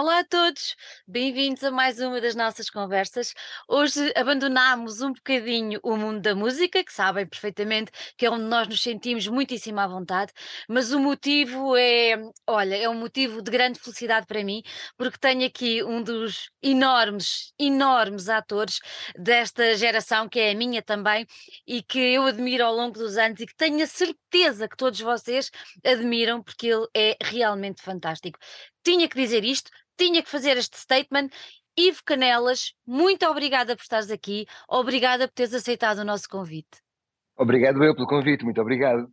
Olá a todos, bem-vindos a mais uma das nossas conversas. Hoje abandonámos um bocadinho o mundo da música, que sabem perfeitamente que é onde nós nos sentimos muitíssimo à vontade, mas o motivo é, olha, é um motivo de grande felicidade para mim, porque tenho aqui um dos enormes, enormes atores desta geração, que é a minha também, e que eu admiro ao longo dos anos e que tenho a certeza que todos vocês admiram, porque ele é realmente fantástico tinha que dizer isto, tinha que fazer este statement. Ivo Canelas, muito obrigada por estares aqui, obrigada por teres aceitado o nosso convite. Obrigado eu pelo convite, muito obrigado.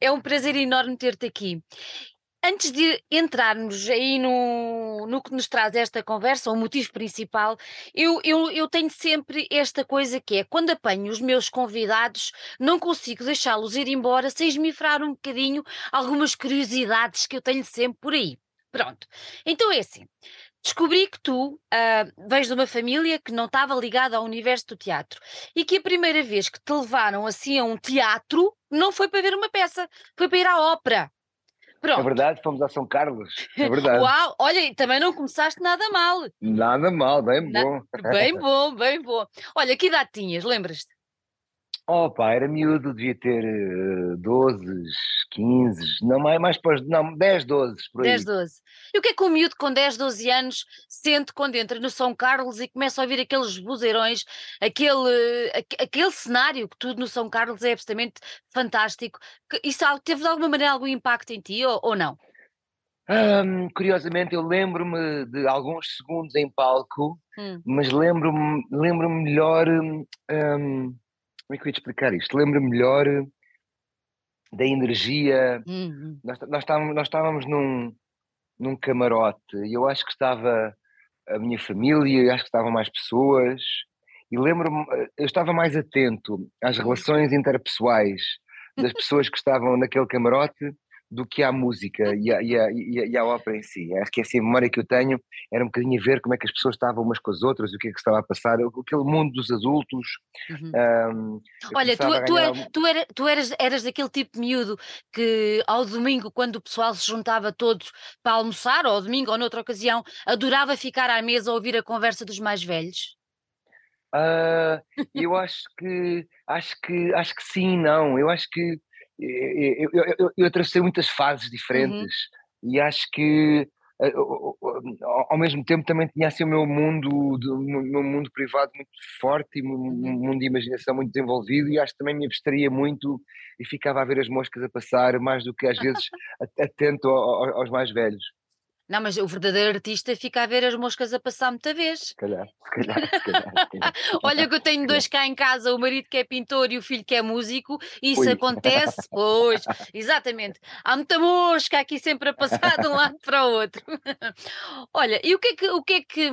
É um prazer enorme ter-te aqui. Antes de entrarmos aí no, no que nos traz esta conversa, o motivo principal, eu, eu, eu tenho sempre esta coisa que é, quando apanho os meus convidados, não consigo deixá-los ir embora sem esmifrar um bocadinho algumas curiosidades que eu tenho sempre por aí. Pronto. Então é assim. Descobri que tu uh, vens de uma família que não estava ligada ao universo do teatro e que a primeira vez que te levaram assim a um teatro não foi para ver uma peça, foi para ir à ópera. É Pronto. É verdade, fomos a São Carlos. É verdade. Uau, olha, também não começaste nada mal. Nada mal, bem bom. bem bom, bem bom. Olha, que idade tinhas, lembras-te? Oh pá, era miúdo, devia ter uh, 12, 15, não mais, mais para não, 10, 12 por aí. 10, 12. E o que é que o miúdo com 10, 12 anos sente quando entra no São Carlos e começa a ouvir aqueles buzeirões, aquele, aquele cenário que tudo no São Carlos é absolutamente fantástico. Isso teve de alguma maneira algum impacto em ti ou, ou não? Um, curiosamente, eu lembro-me de alguns segundos em palco, hum. mas lembro-me lembro melhor. Um, como é que eu ia te explicar isto? Lembro melhor da energia. Uhum. Nós, nós, estávamos, nós estávamos num, num camarote e eu acho que estava a minha família, acho que estavam mais pessoas. E lembro-me, eu estava mais atento às relações interpessoais das pessoas que estavam naquele camarote do que à música e à, e, à, e à, ópera em si. Acho que essa é a memória que eu tenho era um bocadinho a ver como é que as pessoas estavam umas com as outras, o que é que estava a passar, aquele mundo dos adultos. Uhum. Um, Olha, tu, tu, é, tu, era, tu eras, eras daquele tipo de miúdo que ao domingo, quando o pessoal se juntava todos para almoçar, ou ao domingo ou noutra ocasião, adorava ficar à mesa a ouvir a conversa dos mais velhos? Uh, eu acho que acho que acho que sim, não. Eu acho que eu, eu, eu, eu atravessei muitas fases uhum. diferentes uhum. e acho que eh, ao mesmo tempo também tinha assim o meu mundo, o meu mundo privado muito forte e um uhum. mundo de imaginação muito desenvolvido e acho que também me abstraía muito e ficava a ver as moscas a passar mais do que às vezes atento aos mais velhos. Não, mas o verdadeiro artista fica a ver as moscas a passar muita vez. Se calhar, se calhar, se calhar. Se calhar. Olha que eu tenho dois cá em casa, o marido que é pintor e o filho que é músico, e isso Ui. acontece, pois, exatamente. Há muita mosca aqui sempre a passar de um lado para o outro. Olha, e o que é que o que é que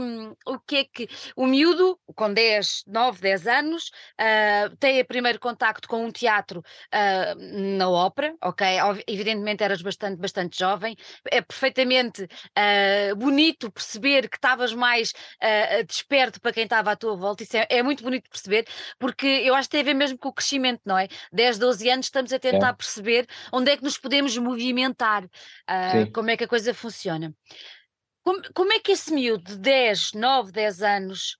o que é que o miúdo com 10, 9, 10 anos uh, tem o primeiro contacto com um teatro uh, na ópera, ok? Evidentemente eras bastante, bastante jovem, é perfeitamente uh, bonito perceber que estavas mais uh, desperto para quem estava à tua volta. Isso é, é, muito bonito perceber, porque eu acho que tem a ver mesmo com o crescimento, não é? 10, 12 anos estamos a tentar é. perceber onde é que nos podemos movimentar, uh, como é que a coisa funciona. Como, como é que esse miúdo de 10, 9, 10 anos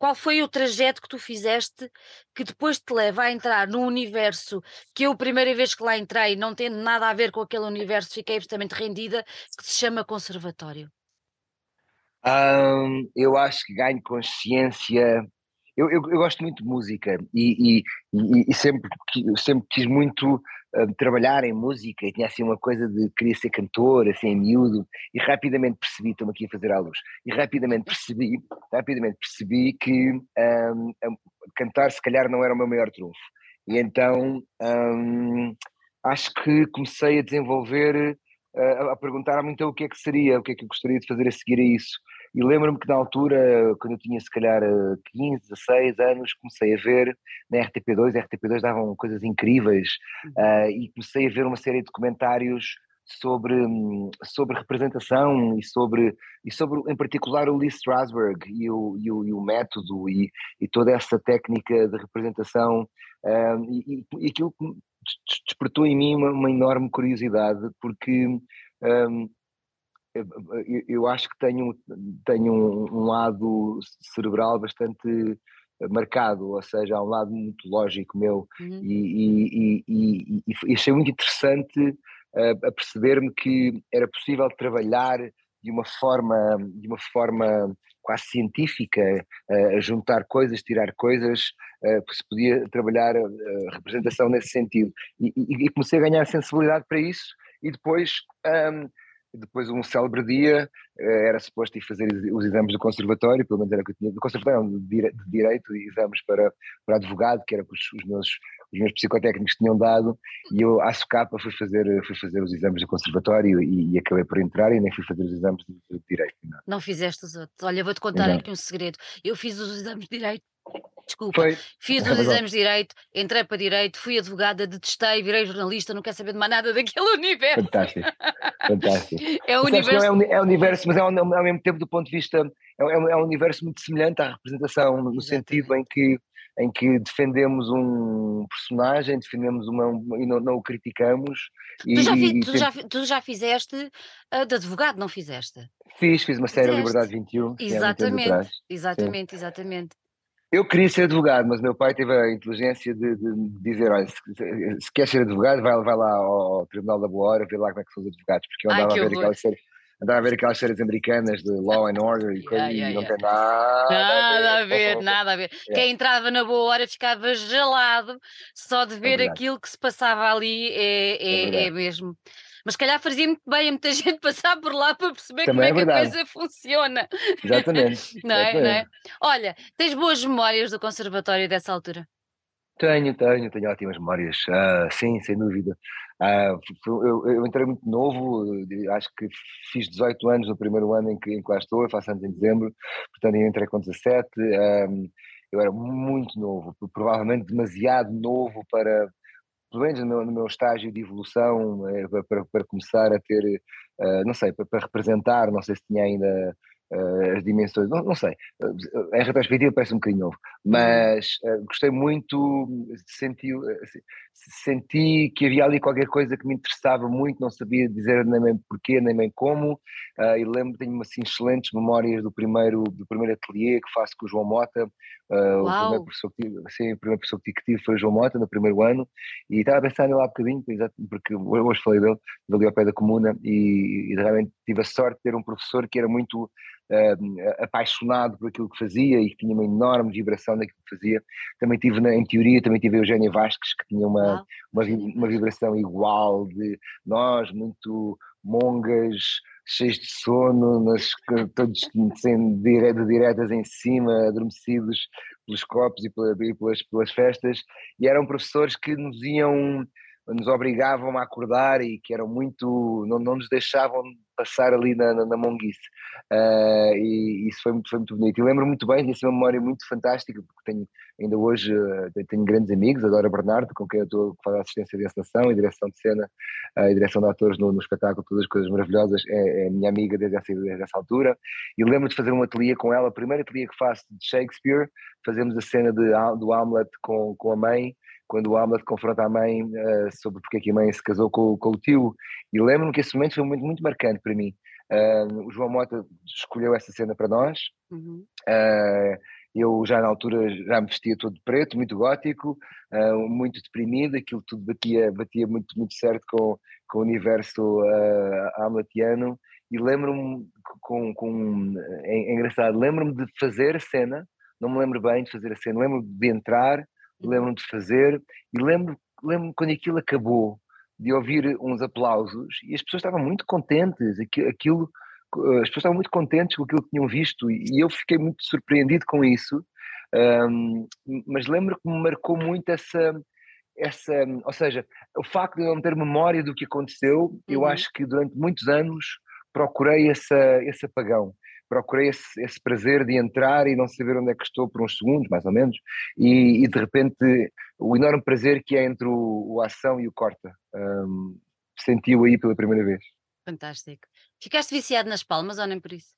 qual foi o trajeto que tu fizeste que depois te leva a entrar num universo que eu, a primeira vez que lá entrei, não tendo nada a ver com aquele universo, fiquei absolutamente rendida, que se chama conservatório? Um, eu acho que ganho consciência. Eu, eu, eu, gosto muito de música e, e, e, e sempre, sempre quis muito trabalhar em música e tinha assim uma coisa de queria ser cantor, assim, miúdo, e rapidamente percebi, estou-me aqui a fazer à luz, e rapidamente percebi, rapidamente percebi que um, cantar se calhar não era o meu maior trunfo. E então um, acho que comecei a desenvolver, a, a perguntar-me então o que é que seria, o que é que eu gostaria de fazer a seguir a isso. E lembro-me que na altura, quando eu tinha se calhar 15, 16 anos, comecei a ver na RTP2, a RTP2 davam coisas incríveis, uh, e comecei a ver uma série de documentários sobre, sobre representação e sobre, e sobre, em particular, o Lee Strasberg e o, e o, e o método e, e, toda essa técnica de representação. Uh, e, e aquilo despertou em mim uma, uma enorme curiosidade, porque um, eu, eu, acho que tenho, tenho um, lado cerebral bastante marcado, ou seja, há um lado muito lógico meu uhum. e, e, e, e, achei muito interessante uh, a perceber-me que era possível trabalhar de uma forma, de uma forma quase científica, a juntar coisas, tirar coisas, uh, se podia trabalhar a representação nesse sentido. E, comecei a ganhar sensibilidade para isso e depois um, depois um célebre dia eh, era suposto ir fazer os exames do conservatório, pelo menos era o que eu tinha, do conservatório de direito, e exames para, para advogado, que era que os, os, meus, os meus psicotécnicos tinham dado, e eu à socapa fui fazer, fui fazer os exames do conservatório e, e acabei por entrar e nem fui fazer os exames de, de direito. Não. não fizeste os outros. Olha, vou-te contar não. aqui um segredo. Eu fiz os exames de direito Desculpa, Foi. fiz é os exames de direito, entrei para direito, fui advogada, detestei, virei jornalista, não quero saber de mais nada daquele universo. Fantástico, fantástico. é um universo. É um, é um universo, mas é um, ao mesmo tempo, do ponto de vista, é um, é um universo muito semelhante à representação, no Exatamente. sentido em que em que defendemos um personagem, defendemos uma, e não, não o criticamos. Tu, e, já, fi, tu, já, tu já fizeste uh, de advogado, não fizeste? Fiz, fiz uma série Liberdade 21. Exatamente, exatamente, exatamente. Eu queria ser advogado, mas meu pai teve a inteligência de, de dizer: olha, se, se quer ser advogado, vai, vai lá ao, Tribunal da Boa Hora, ver lá como é que são os advogados, porque eu andava Ai, a ver aquelas séries. Andava a ver aquelas séries americanas de Law and Order e coisas yeah, yeah, e não yeah. tem nada, nada a ver. Nada a ver, Quem entrava na boa hora ficava gelado só de é ver é aquilo que se passava ali, é, é, é, é mesmo. Mas se calhar fazia muito bem a muita gente passar por lá para perceber Também como é, que a coisa funciona. Exatamente. não, é, não é? Olha, tens boas memórias do conservatório dessa altura? Tenho, tenho, tenho ótimas memórias. Uh, sim, sem dúvida. Uh, eu, eu, entrei muito novo, acho que fiz 18 anos no primeiro ano em que, em que lá estou, eu faço anos em dezembro, portanto eu entrei com 17. Um, eu era muito novo, provavelmente demasiado novo para, pelo menos no meu, no meu estágio de evolução, eh, para, para, começar a ter, uh, não sei, para, para, representar, não sei se tinha ainda uh, as dimensões, não, não sei, em retrospectiva parece um bocadinho novo, uhum. mas uh, gostei muito, senti, senti que havia ali qualquer coisa que me interessava muito, não sabia dizer nem bem porquê, nem bem como, e lembro, tenho assim excelentes memórias do primeiro, do primeiro ateliê que faço com o João Mota, o primeiro professor, que tive, sim, o primeiro professor que tive foi o João Mota, no primeiro ano, e estava a pensar nele há bocadinho, porque hoje falei dele, ali ao pé da comuna, e, e realmente tive a sorte de ter um professor que era muito uh, apaixonado por aquilo que fazia e que tinha uma enorme vibração naquilo que fazia. Também tive, na, em teoria, também tive a Eugénia Vasques, que tinha uma, uma, uma vibração igual de nós, muito mongas, cheios de sono, nas, todos sendo de diretas em cima, adormecidos pelos copos e pelas, pelas festas, e eram professores que nos iam nos obrigavam a acordar e que eram muito, não, não nos deixavam passar ali na, na, na monguice. Uh, e isso foi foi muito bonito. E lembro muito bem, tinha uma memória muito fantástica, porque tenho, ainda hoje uh, tenho grandes amigos, adoro Bernardo, com quem eu estou a fazer assistência de encenação e direção de cena uh, e direção de atores no, no, espetáculo, todas as coisas maravilhosas, é, é minha amiga desde essa, desde essa altura. E lembro de fazer um ateliê com ela, a primeira ateliê que faço de Shakespeare, fazemos a cena de, do Hamlet com, com a mãe, quando o Hamlet confronta a mãe uh, sobre porque é que a mãe se casou com, com o tio. E lembro-me que esse momento foi um momento muito marcante para mim. Uh, o João Mota escolheu essa cena para nós. Uhum. Uh, eu já na altura já me vestia todo de preto, muito gótico, muito deprimido, aquilo tudo batia, batia muito, muito certo com, com o universo hamletiano. E lembro-me, com, com, é, é engraçado, lembro-me de fazer a cena, não me lembro bem de fazer a cena, lembro-me de entrar lembro-me de fazer e lembro, lembro quando aquilo acabou, de ouvir uns aplausos e as pessoas estavam muito contentes, aquilo, as pessoas estavam muito contentes com aquilo que tinham visto e eu fiquei muito surpreendido com isso, um, mas lembro que me marcou muito essa, essa, ou seja, o facto de eu não ter memória do que aconteceu, uhum. eu acho que durante muitos anos procurei essa, esse apagão procurei esse, esse, prazer de entrar e não saber onde é que estou por uns segundos, mais ou menos, e, e de repente o enorme prazer que é entre o, o ação e o corta. Um, Sentiu aí pela primeira vez. Fantástico. Ficaste viciado nas palmas ou nem por isso?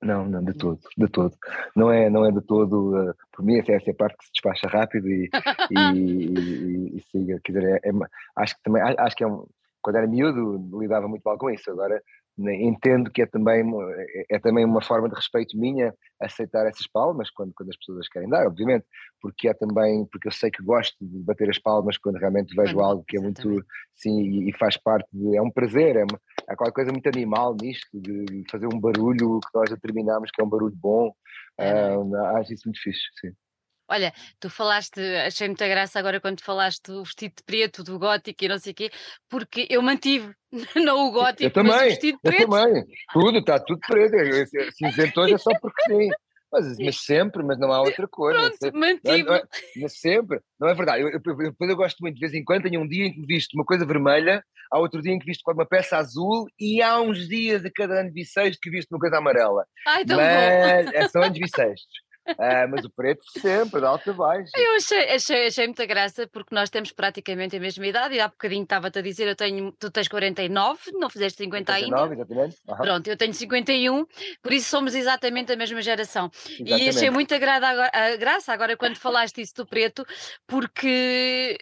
Não, não, de todo, de todo. Não é, não é de todo, uh, por mim essa é a parte que se despacha rápido e, e, e, e, siga, quer dizer, é, é, acho que também, acho que é um, quando era miúdo lidava muito mal com isso, agora entendo que é também, é, é também uma forma de respeito minha aceitar essas palmas quando, quando as pessoas querem dar, obviamente, porque é também, porque eu sei que gosto de bater as palmas quando realmente vejo algo que é muito, sim, e, faz parte de, é um prazer, é, uma, há qualquer coisa muito animal nisto, de fazer um barulho que nós determinamos que é um barulho bom, é, uh, acho isso muito fixe, sim. Olha, tu falaste, achei muita graça agora quando falaste do vestido de preto, do gótico e não sei o quê, porque eu mantive, não o gótico, eu também, mas o vestido eu preto. também, tudo, está tudo preto, cinzento hoje é só porque sim. Mas, mas, sempre, mas não há outra cor. Pronto, mantive. Não é, não é, sempre, não é verdade. Eu, eu, eu, eu, gosto muito, de vez em quando, tenho um dia em que visto uma coisa vermelha, há outro dia em que visto uma peça azul e há uns dias a cada ano bissexto que visto uma coisa amarela. Ai, tão mas bom. É, são anos bissextos. Ah, mas o preto sempre, de alta a baixo. Eu achei, achei, achei muita graça porque nós temos praticamente a mesma idade e há bocadinho estava-te a dizer, eu tenho, tu tens 49, não fizeste 50 49, ainda. exatamente. Uhum. Pronto, eu tenho 51, por isso somos exatamente a mesma geração. Exatamente. E achei muita gra a graça agora quando falaste isso do preto, porque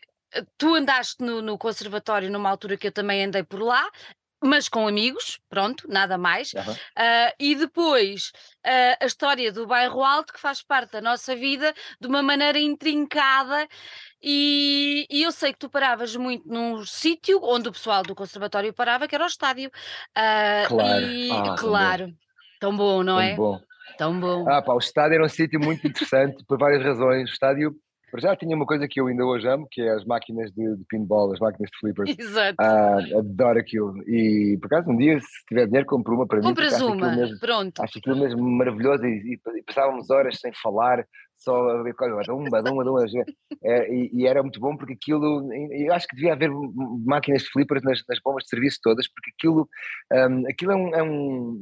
tu andaste no, no, conservatório numa altura que eu também andei por lá, mas com amigos, pronto, nada mais. Uhum. Uh, e depois uh, a história do bairro alto, que faz parte da nossa vida de uma maneira intrincada. E, e eu sei que tu paravas muito num sítio onde o pessoal do conservatório parava, que era o estádio. Uh, claro, e, ah, claro. Tão bom, não tão é? Bom. Tão bom. Ah, pá, o estádio era um sítio muito interessante por várias razões. O estádio para já tinha uma coisa que eu ainda hoje amo, que é as máquinas de, de pinball, as máquinas de flippers. Exato. Ah, adoro aquilo. E por acaso um dia, se tiver dinheiro, compro uma para Compras mim. uma, mesmo, pronto. Acho aquilo mesmo maravilhoso e, e, e passávamos horas sem falar, só a ver coisa, badum, badum, badum, é, e, e, era muito bom porque aquilo, eu acho que devia haver máquinas de flippers nas, nas bombas de serviço todas, porque aquilo, um, aquilo é um, é um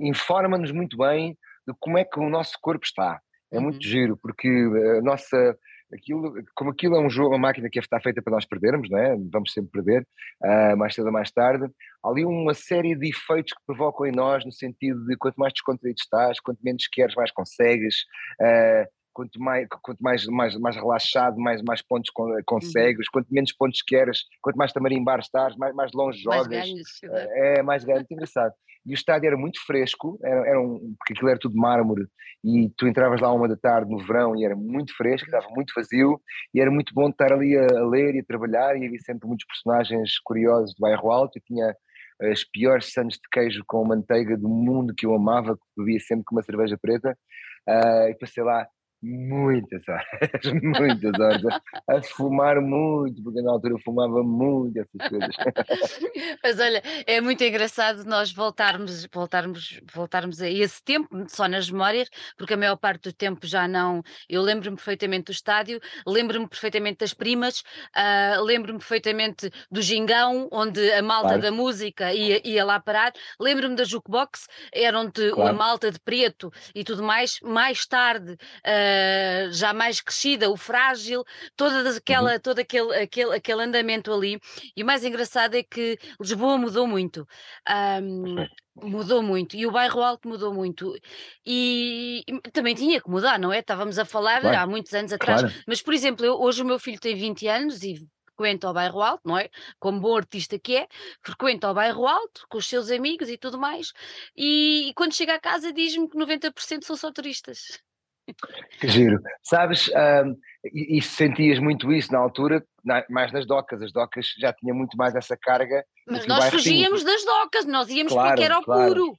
informa-nos muito bem de como é que o nosso corpo está. É muito uhum. giro, porque a nossa. Aquilo, como aquilo é um jogo, uma máquina que está feita para nós perdermos, não é? vamos sempre perder, uh, mais cedo ou mais tarde. Há ali uma série de efeitos que provocam em nós, no sentido de quanto mais descontraído estás, quanto menos queres, mais consegues. Uh, quanto mais, quanto mais, mais, mais relaxado, mais, mais pontos consegues, uhum. quanto menos pontos queres, quanto mais tamarimbar estás, mais, mais longe jogas. Mais ganhos, é, é mais grande, muito engraçado. E o estádio era muito fresco, era, era um, porque aquilo era tudo mármore, e tu entravas lá uma da tarde no verão e era muito fresco, estava muito vazio, e era muito bom estar ali a, a ler e a trabalhar, e havia sempre muitos personagens curiosos do bairro alto, e tinha as piores sandes de queijo com manteiga do mundo que eu amava, que bebia sempre com uma cerveja preta, uh, e passei lá muitas horas, muitas horas, a, fumar muito, porque na altura eu fumava muito essas coisas. Mas olha, é muito engraçado nós voltarmos, voltarmos, voltarmos a esse tempo, só nas memórias, porque a maior parte do tempo já não. Eu lembro-me perfeitamente do estádio, lembro-me perfeitamente das primas, uh, lembro-me perfeitamente do gingão, onde a malta claro. da música ia, ia lá parar, lembro-me da jukebox, eram de claro. a malta de preto e tudo mais, mais tarde. Uh, eh, já mais crescida, o frágil, toda aquela, uhum. todo aquele, aquele, aquele andamento ali. E o mais engraçado é que Lisboa mudou muito. Um, mudou muito e o bairro alto mudou muito e, e, também tinha que mudar, não é? Estávamos a falar claro. há muitos anos atrás, claro. mas por exemplo, eu, hoje o meu filho tem 20 anos e frequenta o bairro alto, não é? Como bom artista que é, frequenta o bairro alto com os seus amigos e tudo mais, e, e quando chega a casa diz-me que 90% são só turistas. Que giro. Sabes, um, e, e, sentias muito isso na altura, na, mais nas docas. As docas já tinham muito mais essa carga. Mas nós fugíamos tinha. das docas, nós íamos claro, porque era o claro. puro.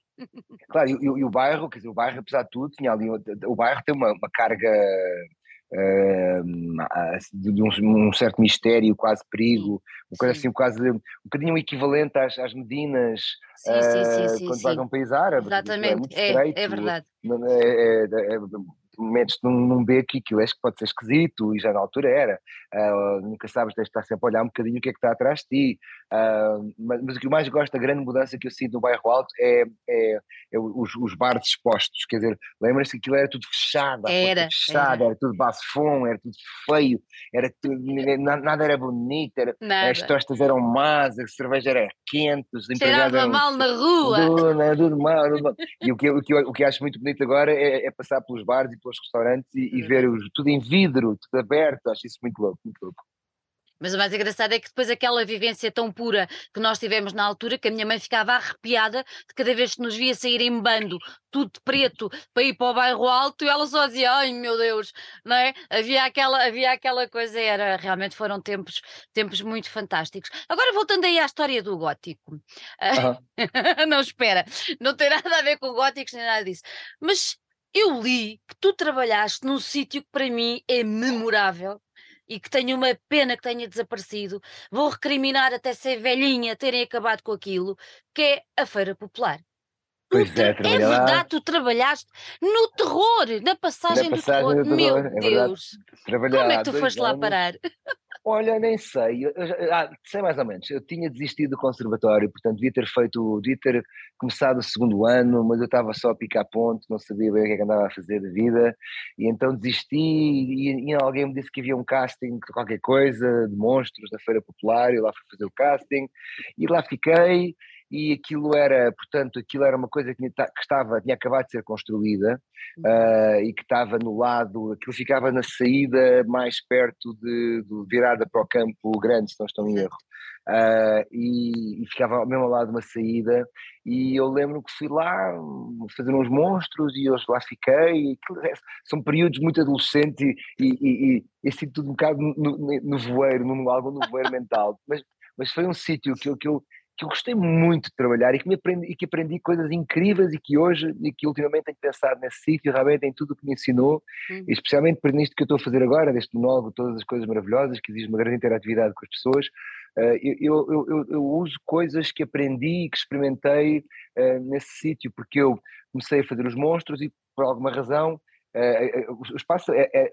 Claro, e, e, o bairro, quer dizer, o bairro, apesar de tudo, tinha ali. O bairro tem uma, uma carga. Uh, de um, um, certo mistério, quase perigo, uma coisa sim. assim, quase um bocadinho equivalente às, às Medinas sim, uh, sim, quando vais a um país árabe. É Exatamente, é, é, é, verdade. É, é, é metes num, num beco e aquilo acho que pode ser esquisito, e já na altura era. Uh, nunca sabes, tens de estar sempre a olhar um bocadinho o que é que está atrás de ti. Uh, mas, mas, o que eu mais gosto, a grande mudança que eu sinto no bairro alto é, é, é os, os bares expostos. Quer dizer, lembra-se que aquilo era tudo fechado, era, fechado, era. era tudo bafom, era tudo feio, era tudo, nada era bonito, era, as tostas eram más, a cerveja era quente, os empregados eram, mal na rua. Mal, tudo mal. E o que, o, que o que acho muito bonito agora é, é passar pelos bares e pelos restaurantes e, e ver os, tudo em vidro, tudo aberto, acho isso muito louco, muito louco. Mas o mais engraçado é que depois aquela vivência tão pura que nós tivemos na altura, que a minha mãe ficava arrepiada de cada vez que nos via sair em bando, tudo de preto, para ir para o bairro alto, e ela só dizia, ai meu Deus, não é? Havia aquela, havia aquela coisa, era, realmente foram tempos, tempos muito fantásticos. Agora voltando aí à história do gótico. Uhum. não, espera, não tem nada a ver com góticos nem nada disso. Mas eu li que tu trabalhaste num sítio que para mim é memorável e que tenho uma pena que tenha desaparecido, vou recriminar até ser velhinha terem acabado com aquilo, que é a Feira Popular. Pois é, é verdade, tu trabalhaste no terror, na passagem, na passagem do, terror. do, terror. Meu é Deus, como é que tu foste anos. lá parar? Olha, nem sei, eu, ah, sei mais ou menos. Eu tinha desistido do conservatório, portanto devia ter feito, devia ter começado o segundo ano, mas eu estava só a picar ponto, não sabia bem o que, é que andava a fazer da vida, e então desisti. E, e, alguém me disse que havia um casting de qualquer coisa, de monstros da Feira Popular, e eu lá fui fazer o casting, e lá fiquei e aquilo era, portanto, aquilo era uma coisa que, que estava, tinha acabado de ser construída uh, e que estava no lado, aquilo ficava na saída mais perto de, de virada para o campo grande, se não estou em erro. Uh, e, e, ficava mesmo ao lado de uma saída. E eu lembro que fui lá fazer uns monstros e eu lá fiquei. É, são períodos muito adolescentes e, e, e, e sinto tudo um bocado no, no, voeiro, no, algo no voeiro mental. Mas, mas foi um sítio que, que eu que eu gostei muito de trabalhar e que, me aprendi, e que aprendi coisas incríveis e que hoje, e que ultimamente tenho pensado nesse sítio, realmente em tudo o que me ensinou, uhum. especialmente por nisto que eu estou a fazer agora, deste monólogo, todas as coisas maravilhosas, que exige uma grande interatividade com as pessoas, uh, eu, eu, eu, eu, uso coisas que aprendi e que experimentei uh, nesse sítio, porque eu comecei a fazer os monstros e por alguma razão Uh, o espaço, é, é,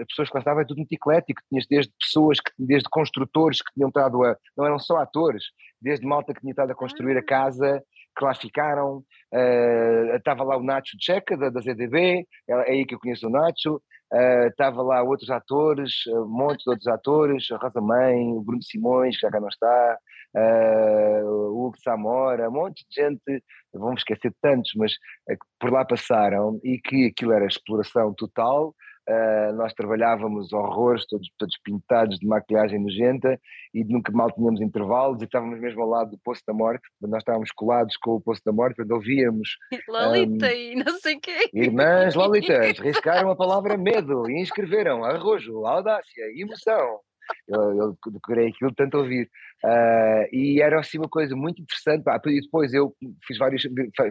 as pessoas que lá estavam é tudo muito eclético, tinhas desde pessoas, que, desde construtores que tinham estado a, não eram só atores, desde malta que tinha estado a construir a ah. casa, que lá ficaram, uh, estava lá o Nacho Checa, da, da ZDB, é, é aí que eu conheço o Nacho, uh, estava lá outros atores, um monte de outros atores, a Rosa Mãe, o Bruno Simões, que já cá não está, uh, o Hugo Samora, um monte de gente, vamos esquecer de tantos, mas que por lá passaram e que aquilo era exploração total, Uh, nós trabalhávamos horrores, todos, todos pintados de maquilhagem nojenta e nunca mal tínhamos intervalos e estávamos mesmo ao lado do Poço da Morte, nós estávamos colados com o Poço da Morte, quando ouvíamos... Lolita um, e não sei quê. Irmãs Lolitas, riscaram a palavra medo e inscreveram arrojo, audácia, emoção. Eu, eu decorei aquilo tanto ouvir. Uh, e era assim uma coisa muito interessante. Pá, e depois eu fiz vários,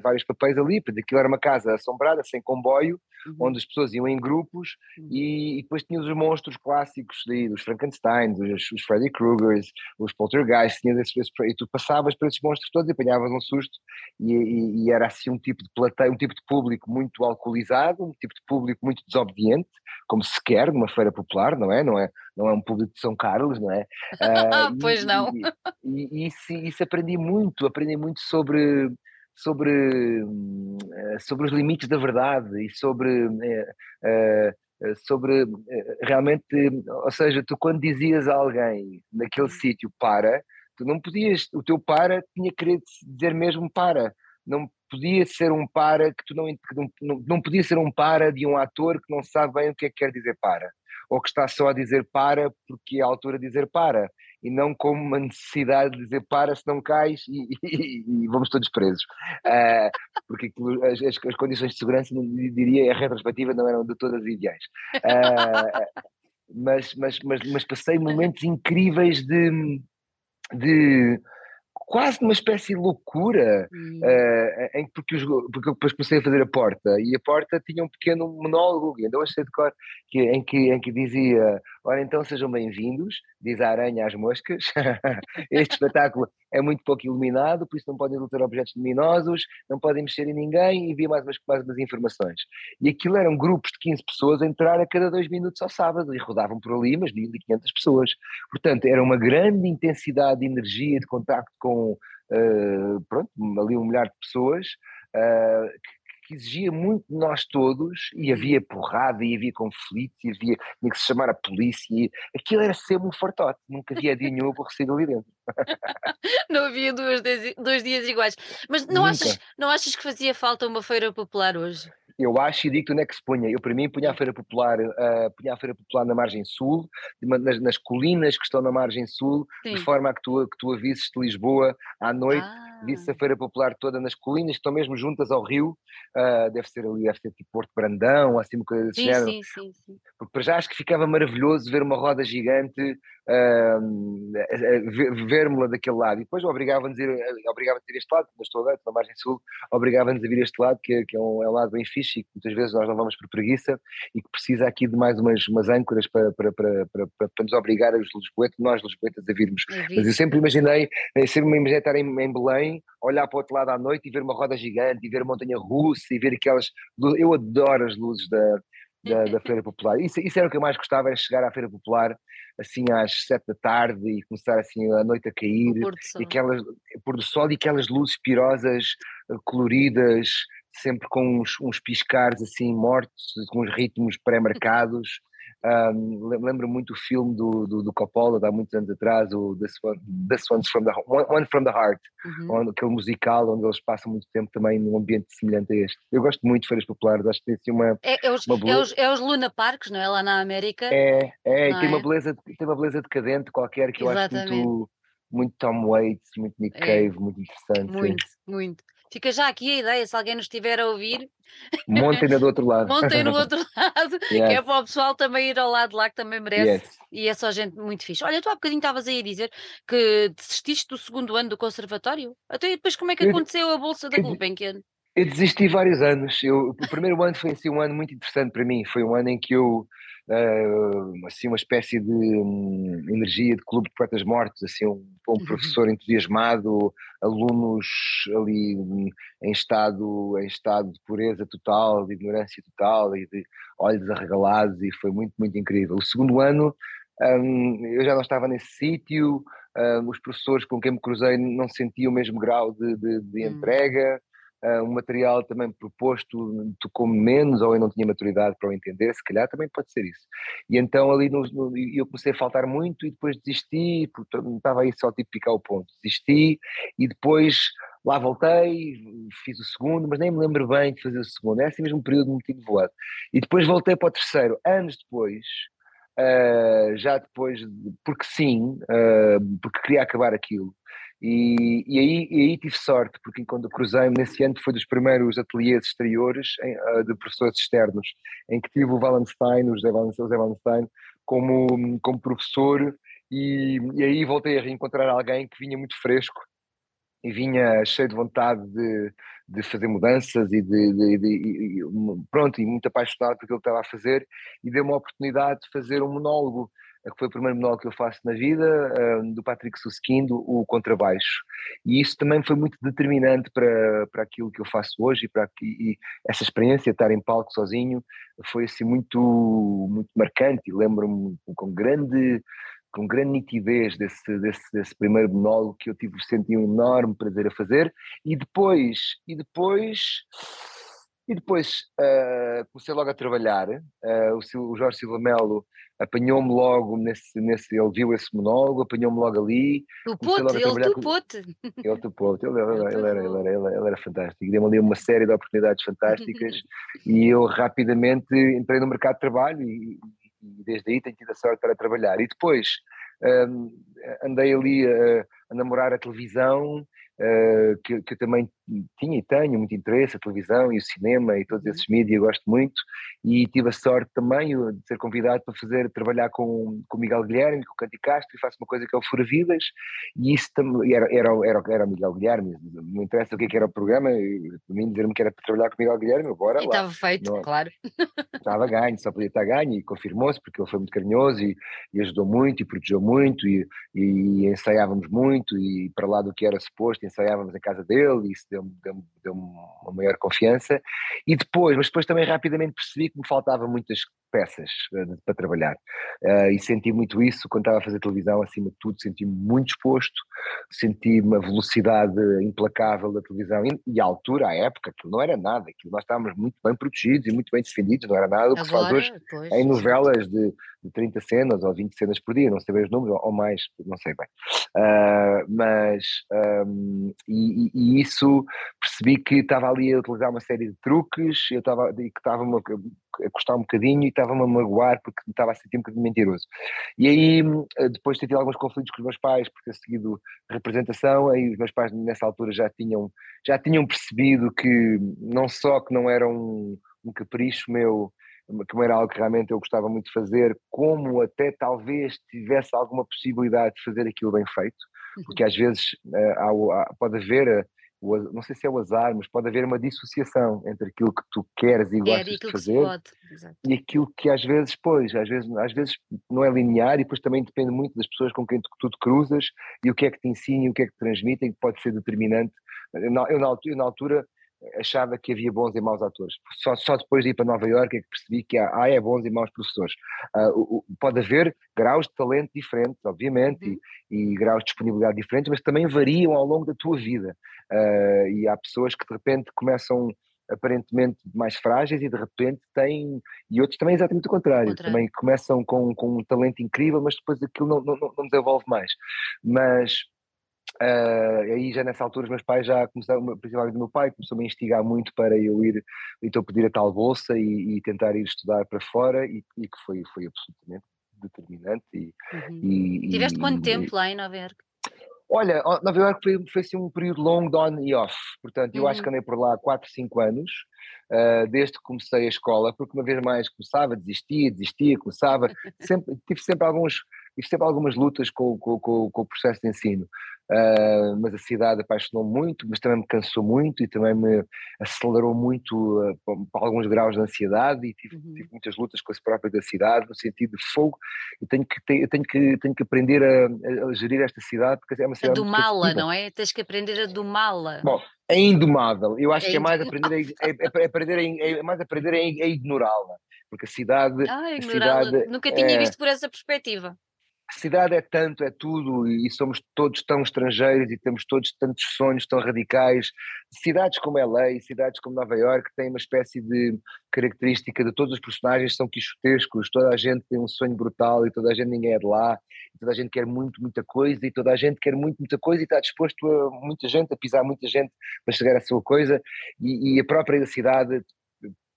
vários papéis ali, porque aquilo era uma casa assombrada, sem comboio, uhum. onde as pessoas iam em grupos, uhum. e, e, depois tinha os monstros clássicos daí, dos Frankenstein, os, os Freddy Kruegers, os Poltergeist, tinha desses, e tu passavas por esses monstros todos e apanhavas um susto, e, e, e, era assim um tipo de plateia, um tipo de público muito alcoolizado, um tipo de público muito desobediente, como se quer numa feira popular, não é? Não é, não é um público de São Carlos, não é? Uh, pois não e, e isso, isso, aprendi muito, aprendi muito sobre, sobre, eh, sobre os limites da verdade e sobre, uh, sobre realmente, ou seja, tu quando dizias a alguém naquele uhum. sítio para, tu não podias, o teu para tinha que querer dizer mesmo para, não podia ser um para que tu não, não, não podia ser um para de um ator que não sabe bem o que é que quer dizer para ou que está só a dizer para porque é a altura de dizer para, e não como uma necessidade de dizer para se não cais e, e, e vamos todos presos. Uh, porque as, as, as, condições de segurança, não diria, a retrospectiva não eram de todas ideais. Uh, mas, mas, mas, mas passei momentos incríveis de, de quase uma espécie de loucura, uh, em, porque, os, porque eu depois comecei a fazer a porta, e a porta tinha um pequeno monólogo, ainda hoje sei de cor, que, em, que, em que dizia, ora então sejam bem-vindos, diz a aranha às moscas, este espetáculo é muito pouco iluminado, por isso não podem lutar objetos luminosos, não podem mexer em ninguém, e envia mais umas, mais umas informações. E aquilo eram grupos de 15 pessoas a entrar a cada dois minutos ao sábado, e rodavam por ali umas 1.500 pessoas. Portanto, era uma grande intensidade de energia, de contacto com com uh, pronto, ali um milhar de pessoas, uh, que, exigia muito de nós todos, e havia porrada, e havia conflitos, e havia, tinha que se chamar a polícia, e aquilo era sempre um fartote, nunca havia dia nenhum aborrecido ali dentro. não havia dois, dois dias iguais. Mas não achas, não achas que fazia falta uma feira popular hoje? Eu acho e digo onde é que se punha. Eu, para mim, punha a Feira Popular, uh, punha a Feira Popular na margem sul, nas, nas colinas que estão na margem sul, Sim. de forma a que tu, que tu avises de Lisboa à noite. Ah Visse a Feira Popular toda nas colinas, que estão mesmo juntas ao rio, uh, deve ser ali, deve ser tipo Porto Brandão, assim uma coisa desse sim, género. Sim, sim, sim. Porque para já acho que ficava maravilhoso ver uma roda gigante, uh, ver-me-la daquele lado. E depois obrigava-nos a ir, obrigava a ir este lado, mas estou agora, na margem sul, obrigava-nos a vir este lado, que, é, que é, um, é um lado bem fixe e que muitas vezes nós não vamos por preguiça e que precisa aqui de mais umas, umas âncoras para, para, para, para, para nos obrigar, os lisboetas, nós lisboetas, a virmos. Mas eu sempre imaginei, sempre me imaginei estar em, em Belém olhar para o outro lado à noite e ver uma roda gigante, e ver a montanha russa, e ver aquelas. Eu adoro as luzes da, da, da, Feira Popular. Isso, isso era o que eu mais gostava, era chegar à Feira Popular assim às sete da tarde e começar assim a noite a cair, e aquelas, pôr do sol e aquelas luzes pirosas, eh, coloridas, sempre com uns, uns piscares assim mortos, com uns ritmos pré-marcados. Um, lembro muito o filme do, do, do, Coppola, de há muitos anos atrás, o This, One, This One's from the, One, One from the Heart, uhum. onde, aquele musical onde eles passam muito tempo também num ambiente semelhante a este. Eu gosto muito de feiras populares, acho que tem assim uma. É, é, os, uma beleza... é, os, é os Luna Parks, não é? Lá na América. É, é, tem, é? Uma beleza, tem uma beleza decadente qualquer que Exatamente. eu acho muito, muito Tom Waits, muito Nick é. Cave, muito interessante. Muito, muito. Fica já aqui a ideia, se alguém nos estiver a ouvir. Montem-na do outro lado. Montem no outro lado, yes. que é para o pessoal também ir ao lado lá que também merece. Yes. E é só gente muito fixe. Olha, tu há bocadinho estavas aí a dizer que desististe do segundo ano do conservatório. Até depois como é que aconteceu a Bolsa da Gulbenkian? Eu desisti vários anos. Eu, o primeiro ano foi assim, um ano muito interessante para mim. Foi um ano em que eu uh, assim uma espécie de um, energia de clube de poetas mortos, assim um, um uhum. professor entusiasmado, alunos ali em estado em estado de pureza total, de ignorância total e de olhos arregalados e foi muito muito incrível. O segundo ano um, eu já não estava nesse sítio, um, os professores com quem me cruzei não sentiam o mesmo grau de, de, de hum. entrega uh, um material também proposto tocou-me menos ou eu não tinha maturidade para o entender, se calhar também pode ser isso. E então ali no, no, eu comecei a faltar muito e depois desisti, porque estava aí só tipo picar o ponto, desisti e depois lá voltei, fiz o segundo, mas nem me lembro bem de fazer o segundo, é assim mesmo um período muito voado. E depois voltei para o terceiro, anos depois, uh, já depois, porque sim, uh, porque queria acabar aquilo. E, e, aí, e aí tive sorte, porque quando cruzei-me nesse ano foi dos primeiros ateliês exteriores em, uh, de professores externos, em que tive o Wallenstein, o José Wallenstein, como, como professor, e, e aí voltei a reencontrar alguém que vinha muito fresco e vinha cheio de vontade de, de fazer mudanças e de, de, de, pronto, e muito apaixonado aquilo que estava a fazer e deu-me a oportunidade de fazer um monólogo que foi o primeiro monólogo que eu faço na vida, do Patrick Susskind, o contrabaixo. E isso também foi muito determinante para, para aquilo que eu faço hoje e, para, e essa experiência de estar em palco sozinho foi assim muito, muito marcante lembro-me com grande com grande nitidez desse, desse, desse primeiro monólogo que eu tive senti um enorme prazer a fazer e depois e depois e depois uh, comecei logo a trabalhar. Uh, o, o, Jorge Silva Melo apanhou-me logo nesse, nesse. Ele viu esse monólogo, apanhou-me logo ali. Tupou-te, ele tupou-te. Ele tupou-te, ele, ele, ele, era, ele, era, ele, ele era fantástico. Deu-me ali uma série de oportunidades fantásticas e eu rapidamente entrei no mercado de trabalho e, e desde aí tenho tido a sorte para trabalhar. E depois um, andei ali a, a namorar a televisão uh, que, que, eu também tinha e tenho muito interesse, a televisão e o cinema e todos uhum. esses mídias, gosto muito, e tive a sorte também de ser convidado para fazer, trabalhar com, com o Miguel Guilherme, com o Canti Castro, e faço uma coisa que é o Fura Vidas, e isso também, era, era, era, era o Miguel Guilherme, não interessa o que, é que era o programa, para mim dizer-me que era para trabalhar com o Miguel Guilherme, bora e lá. estava feito, não, claro. Estava ganho, só podia estar ganho, e confirmou-se, porque ele foi muito carinhoso, e, e ajudou muito, e protegeu muito, e, e ensaiávamos muito, e para lá do que era suposto, ensaiávamos em casa dele, e isso deu-me deu, deu uma maior confiança. E depois, mas depois também rapidamente percebi que me faltava muitas peças uh, para trabalhar. Uh, e senti muito isso quando estava a fazer televisão, acima de tudo, senti-me muito exposto, senti uma velocidade implacável da televisão e, e, a altura, à época, aquilo não era nada, aquilo nós estávamos muito bem protegidos e muito bem defendidos, não era nada o que Agora, se faz hoje pois, em novelas de, de 30 cenas ou 20 cenas por dia, não sei bem os números, ou, ou mais, não sei bem. Uh, mas, um, e, e, isso percebi que estava ali a utilizar uma série de truques, eu estava, que estava a custar um bocadinho e estava-me a magoar porque estava a sentir um bocadinho mentiroso. E aí, eh, depois de ter tido alguns conflitos com os meus pais por ter seguido representação, aí os meus pais nessa altura já tinham, já tinham percebido que não só que não era um, um capricho meu, que não era algo que realmente eu gostava muito de fazer, como até talvez tivesse alguma possibilidade de fazer aquilo bem feito, porque às vezes uh, há, há, pode haver o, não sei se é o azar, mas pode haver uma dissociação entre aquilo que tu queres e gostas de fazer e aquilo que às vezes, pois, às vezes, às vezes não é linear e depois também depende muito das pessoas com quem tu, tu te cruzas e o que é que te ensina e o que é que te transmitem, que pode ser determinante. Eu, na, eu, na, eu, na altura achava que havia bons e maus atores. Só, só depois de ir para Nova Iorque é que percebi que há, há é bons e maus professores. Uh, pode haver graus de talento diferentes, obviamente, uhum. e, e, graus de disponibilidade diferentes, mas também variam ao longo da tua vida. Uh, e há pessoas que de repente começam aparentemente mais frágeis e de repente têm, e outros também exatamente o contrário, contrário. também começam com, com um talento incrível, mas depois aquilo não, não, não desenvolve mais. Mas Uh, aí já nessa altura os meus pais já começaram, principalmente o meu pai, começou-me a instigar muito para eu ir, então pedir a tal bolsa e, e tentar ir estudar para fora e, e, que foi, foi absolutamente determinante. E, uhum. e Tiveste quanto tempo lá em Nova Iorque? Olha, Nova Iorque foi, foi assim, um período longo on e off, portanto eu uhum. acho que andei por lá 4, 5 anos, uh, desde que comecei a escola, porque uma vez mais começava, desistia, desistia, começava, sempre, tive sempre alguns tive sempre algumas lutas com, com, com, com o processo de ensino. Uh, mas a cidade apaixonou muito, mas também me cansou muito e também me acelerou muito uh, para alguns graus de ansiedade e tive, uhum. tive, muitas lutas com a própria da cidade, no sentido de fogo. Eu tenho que, eu tenho que, tenho que aprender a, a, gerir esta cidade, porque é uma cidade. A domá-la, não é? Tens que aprender a domá-la. Bom, é indomável. Eu acho é que é mais aprender a, é, é, é aprender a, é mais aprender a, a ignorá-la. Porque a cidade. Ah, ignorá-la. Nunca tinha é visto por essa perspectiva a cidade é tanto, é tudo, e somos todos tão estrangeiros e temos todos tantos sonhos tão radicais. Cidades como LA, cidades como Nova York têm uma espécie de característica de todos os personagens são quixotescos, toda a gente tem um sonho brutal e toda a gente ninguém é de lá, toda a gente quer muito, muita coisa e toda a gente quer muito, muita coisa e está disposto a muita gente, a pisar muita gente para chegar à sua coisa. E, e a própria cidade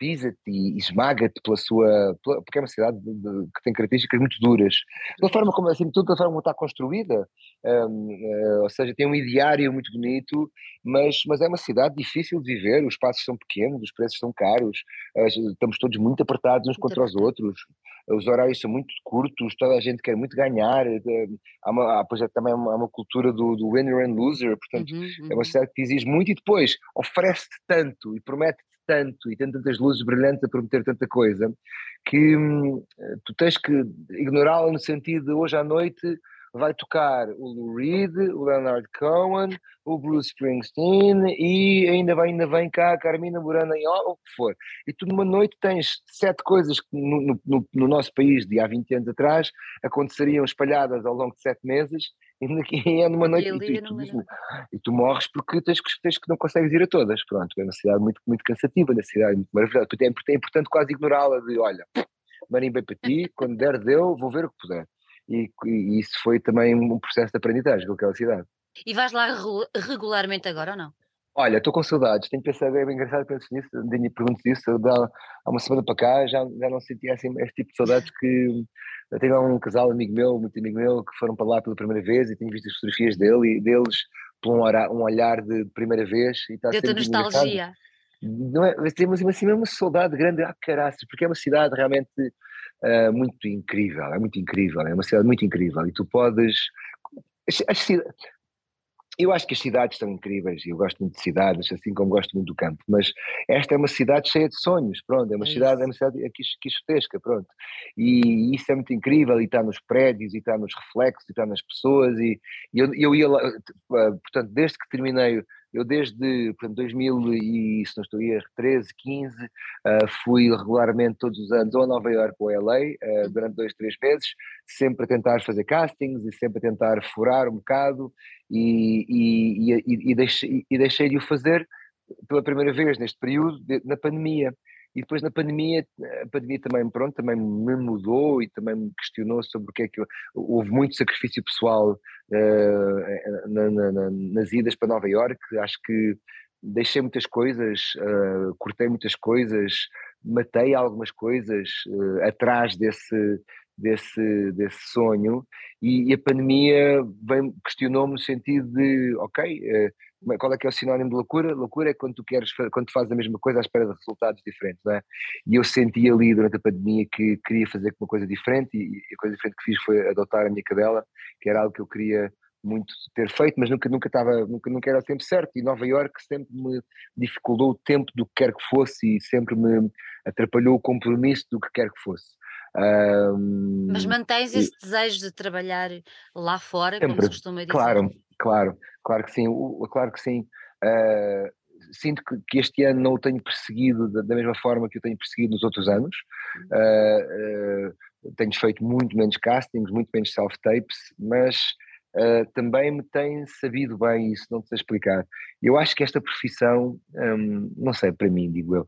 pisa-te e esmaga-te pela sua. Pela, porque é uma cidade de, de, que tem características muito duras. Da forma como, assim, tudo da forma como está construída, um, uh, eh, ou seja, tem um ideário muito bonito, mas, mas é uma cidade difícil de viver, os espaços são pequenos, os preços são caros, uh, estamos todos muito apertados uns contra os outros, os horários são muito curtos, toda a gente quer muito ganhar, uh, há, uma, há, pois é, também há uma, há uma cultura do, do, winner and loser, portanto, uhum, uhum. é uma uhum. cidade que exige muito e depois oferece-te tanto e promete tanto e tem tantas luzes brilhantes a prometer tanta coisa que hum, tu tens que ignorá-la no sentido de hoje à noite vai tocar o Lou Reed, o Leonard Cohen, o Bruce Springsteen e ainda vem, ainda vem cá a Carmina Burana e o que for. E tu numa noite tens sete coisas que no, no, no, nosso país de há 20 anos atrás aconteceriam espalhadas ao longo de sete meses e é numa noite e, e, tu, e, tu, e, tu, morres porque tens que, tens que não consegues ir a todas. Pronto, é uma cidade muito, muito cansativa, uma cidade muito maravilhosa. É, é importante quase ignorá-la de olha, marimba para ti, quando der deu, vou ver o que puder. E, e, isso foi também um processo de aprendizagem com aquela cidade. E vais lá regularmente agora ou não? Olha, estou com saudades, tenho pensado, é bem engraçado penso nisso, pergunto isso, há uma semana para cá já, já não sentia assim, este tipo de saudades que eu tenho um casal amigo meu, muito amigo meu, que foram para lá pela primeira vez e tenho visto as fotografias dele e deles por um, olhar, um olhar de primeira vez e está Deu-te nostalgia. Não é, mas temos assim uma saudade grande, ah caraças, porque é uma cidade realmente uh, muito incrível, é muito incrível, é uma cidade muito incrível e tu podes. As, as, eu acho que as cidades são incríveis e eu gosto muito de cidades, assim como gosto muito do campo, mas esta é uma cidade cheia de sonhos, pronto, é uma é cidade, é uma cidade quixotesca, pronto, e isso é muito incrível e está nos prédios e está nos reflexos e está nas pessoas e, e eu, eu ia lá, portanto, desde que terminei eu desde portanto, 2000 e, se não estou a erro, 13, 15, uh, fui regularmente todos os anos ou a Nova Iorque ou a LA, uh, uhum. durante dois, três meses, sempre a tentar fazer castings e sempre a tentar furar um bocado e, e, e, e deixei, deixei de o fazer pela primeira vez neste período, de, na pandemia. E depois na pandemia, a pandemia também, pronto, também me mudou e também me questionou sobre o que é que eu, houve muito sacrifício pessoal uh, na, na, nas idas para Nova Iorque. Acho que deixei muitas coisas, uh, cortei muitas coisas, matei algumas coisas uh, atrás desse desse, desse sonho e, e a pandemia questionou-me no sentido de, ok, qual é que é o sinónimo de loucura? Loucura é quando tu queres, quando tu fazes a mesma coisa à espera de resultados diferentes, não é? E eu senti ali durante a pandemia que queria fazer uma coisa diferente e, a coisa diferente que fiz foi adotar a minha cadela, que era algo que eu queria muito ter feito, mas nunca nunca estava nunca nunca era o tempo certo e Nova York sempre me dificultou o tempo do que quer que fosse e sempre me atrapalhou o compromisso do que quer que fosse. Um, Mas mantens esse e, desejo de trabalhar lá fora, sempre, como se costuma dizer? Claro, claro, claro que sim, o, claro que sim. Uh, sinto que, que, este ano não o tenho perseguido da, da, mesma forma que eu tenho perseguido nos outros anos. Uh, uh, tenho feito muito menos castings, muito menos self-tapes, mas também me tem sabido bem isso, não te sei explicar. Eu acho que esta profissão, um, não sei, para mim, digo eu,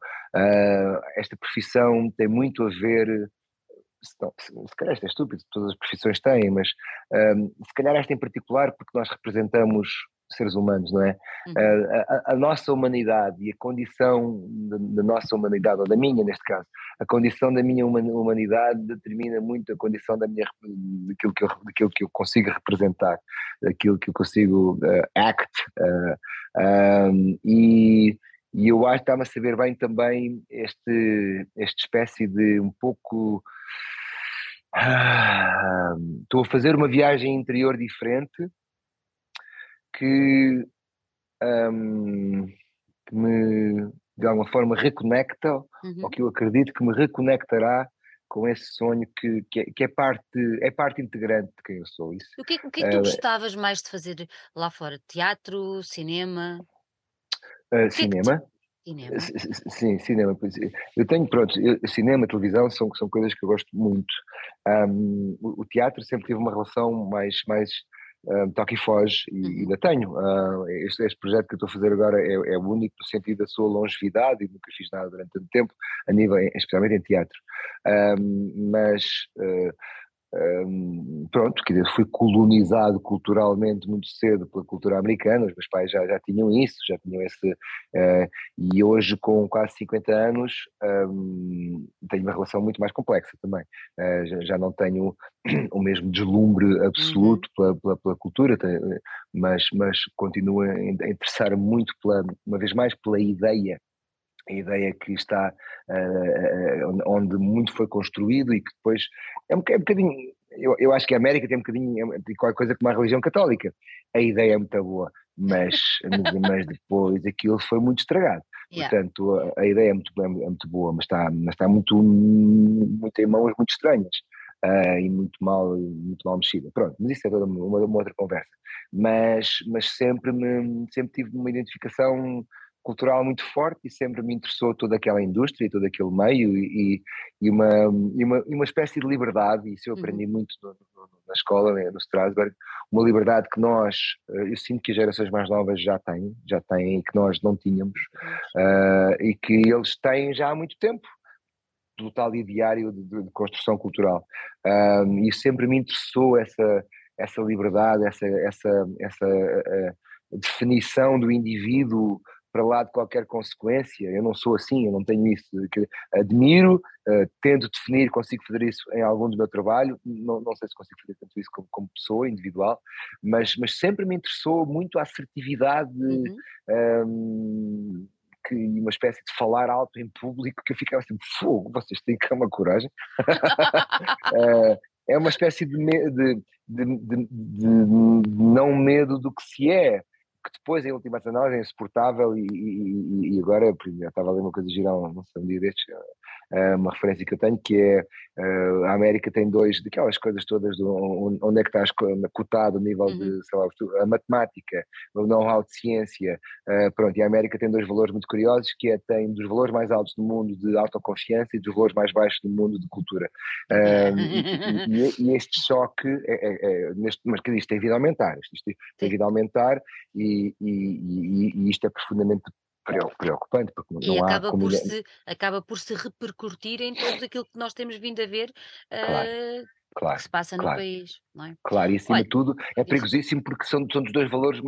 esta profissão tem muito a ver não, se, se calhar isto é estúpido, todas as profissões têm, mas um, se calhar esta em particular porque nós representamos seres humanos, não é? Uhum. A, a, a, nossa humanidade e a condição da, da, nossa humanidade, ou da minha neste caso, a condição da minha humanidade determina muito a condição da minha, daquilo, que eu, daquilo que eu consigo representar, daquilo que eu consigo uh, act. Uh, um, e, e eu acho que está-me a saber bem também este, esta espécie de um pouco ah, estou a fazer uma viagem interior diferente que, um, que me de alguma forma reconecta, uhum. ou que eu acredito que me reconectará com esse sonho que, que, é, que é, parte, é parte integrante de quem eu sou. Isso. O que, o que é que tu uh, gostavas mais de fazer lá fora? Teatro, cinema? Uh, cinema. Cinema? Sim, cinema. Eu tenho, pronto, eu, cinema, televisão são, são coisas que eu gosto muito. Um, o, o, teatro sempre tive uma relação mais, mais um, toque e foge, e uhum. ainda tenho. Uh, este, este, projeto que eu estou a fazer agora é, é, o único no sentido da sua longevidade, e nunca fiz nada durante tanto tempo, a nível, especialmente em teatro. Um, mas. Uh, um, pronto, que fui colonizado culturalmente muito cedo pela cultura americana, os meus pais já, já tinham isso, já tinham esse, uh, e hoje com quase 50 anos um, tenho uma relação muito mais complexa também, uh, já, já, não tenho o mesmo deslumbre absoluto uhum. pela, pela, pela, cultura, mas, mas continuo a interessar muito, pela, uma vez mais, pela ideia a ideia que está uh, onde muito foi construído e que depois é um, é um bocadinho, eu, eu acho que a América tem um bocadinho de qualquer coisa como a religião católica. A ideia é muito boa, mas, mas depois aquilo foi muito estragado. Yeah. Portanto, a, a, ideia é muito, é muito boa, mas está, mas está muito, muito em mãos muito estranhas. Uh, e muito mal, muito mal mexida. Pronto, mas isso é toda uma, uma, outra conversa. Mas, mas sempre, me, sempre tive uma identificação cultural muito forte e sempre me interessou toda aquela indústria, todo aquele meio e, e, uma, e, uma, e uma espécie de liberdade, e isso eu aprendi uhum. muito no, no, na escola, né, no Strasbourg, uma liberdade que nós, eh, eu sinto que as gerações mais novas já têm, já têm e que nós não tínhamos, uh, e que eles têm já há muito tempo, total e diário de, de, de construção cultural. Um, e sempre me interessou essa, essa liberdade, essa, essa, essa uh, definição do indivíduo para lá de qualquer consequência. Eu não sou assim, eu não tenho isso. Admiro, uh, tento definir, consigo fazer isso em algum do meu trabalho. Não, não sei se consigo fazer tanto isso como, como pessoa individual, mas, mas sempre me interessou muito a assertividade. Uhum. Um, que uma espécie de falar alto em público que eu ficava assim, fogo, vocês têm que ter uma coragem. uh, é uma espécie de, de, de, de, não medo do que se é, que depois, em última análise, é insuportável e, e, e agora, já estava a ler uma coisa geral, não sei, um dia destes, é uma referência que eu tenho, que é Uh, a América tem dois, daquelas coisas todas, do, onde é que estás cotado a nível uhum. de, sei lá, a matemática, o know-how de ciência, pronto, e a América tem dois valores muito curiosos, que é, tem dos valores mais altos do mundo de autoconfiança e dos valores mais baixos do mundo de cultura. Uh, e, e, e, este choque, é, é, é, neste, mas que isto tem vindo a aumentar, isto, isto tem vindo a aumentar e, e, e isto é profundamente preocupante, porque e não acaba há por se acaba por se repercutir em tudo aquilo que nós temos vindo a ver claro, uh, claro, que se passa claro. no país, não é? Claro, e acima Olha, de tudo é perigosíssimo porque são, são dos dois valores,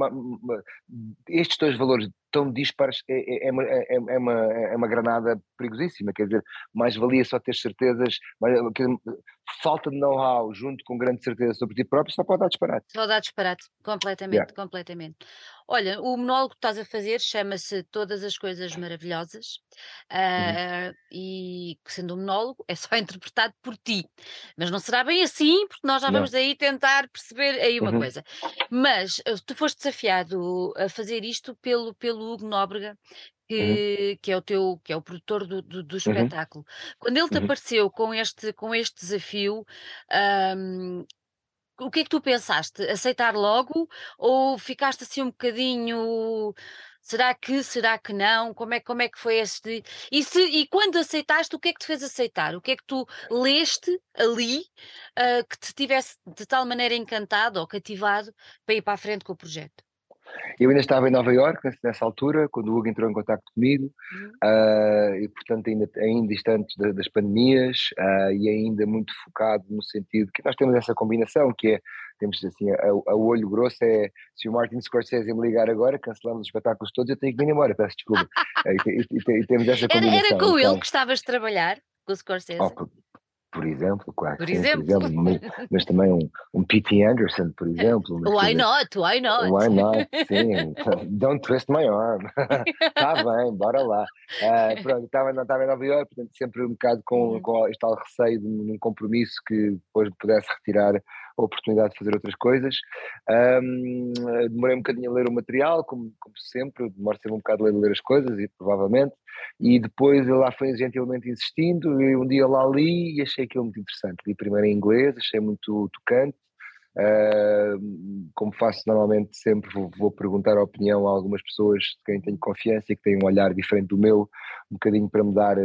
estes dois valores tão dispares é, é, é, uma, é, é, uma, é uma granada perigosíssima, quer dizer, mais valia só ter certezas, mais, falta de know-how junto com grande certeza sobre ti próprio só pode dar disparate. Só dá disparate, completamente, yeah. completamente. Olha, o monólogo que estás a fazer chama-se Todas as Coisas Maravilhosas uh, uhum. e sendo um monólogo é só interpretado por ti, mas não será bem assim porque nós já não. vamos aí tentar perceber aí uma uhum. coisa. Mas eh, tu foste desafiado a fazer isto pelo, pelo Hugo Nóbrega, uhum. que, uhum. que, é o teu que é o produtor do, do, do uhum. espetáculo. Uhum. Quando ele te uhum. apareceu com este, com este desafio, um, o que é que tu pensaste? Aceitar logo ou ficaste assim um bocadinho Será que, será que não? Como é, como é que foi este. E, se, e quando aceitaste, o que é que te fez aceitar? O que é que tu leste ali uh, que te tivesse de tal maneira encantado ou cativado para ir para a frente com o projeto? Eu ainda estava em Nova Iorque nessa altura, quando o Hugo entrou em contato comigo, uhum. uh, e portanto ainda, ainda distantes das pandemias uh, e ainda muito focado no sentido que nós temos essa combinação, que é, temos assim, a, a olho grosso é, se o Martin Scorsese me ligar agora, cancelamos os espetáculos todos, eu tenho que vir embora, peço desculpa. e, e, e, e, temos essa combinação. Era, era com então, ele que estavas a trabalhar, com o Scorsese? Oh, por exemplo, claro. Por sim, exemplo. Por exemplo mas, mas, também um, um P.T. Anderson, por exemplo. Why not? Why not? Why not? Sim. Don't twist my arm. Está bem, bora lá. Uh, pronto, estava, estava em Nova York, portanto, sempre um bocado com, uhum. com este tal receio de um compromisso que depois pudesse retirar a oportunidade de fazer outras coisas. Um, demorei um bocadinho a ler o material, como, como sempre, demoro sempre um bocado a ler, a ler as coisas, e provavelmente, e depois lá foi gentilmente insistindo, e um dia lá li e achei aquilo muito interessante. Li primeiro em inglês, achei muito tocante, Uh, como faço normalmente sempre, vou, vou, perguntar a opinião a algumas pessoas de quem tenho confiança e que têm um olhar diferente do meu, um bocadinho para me dar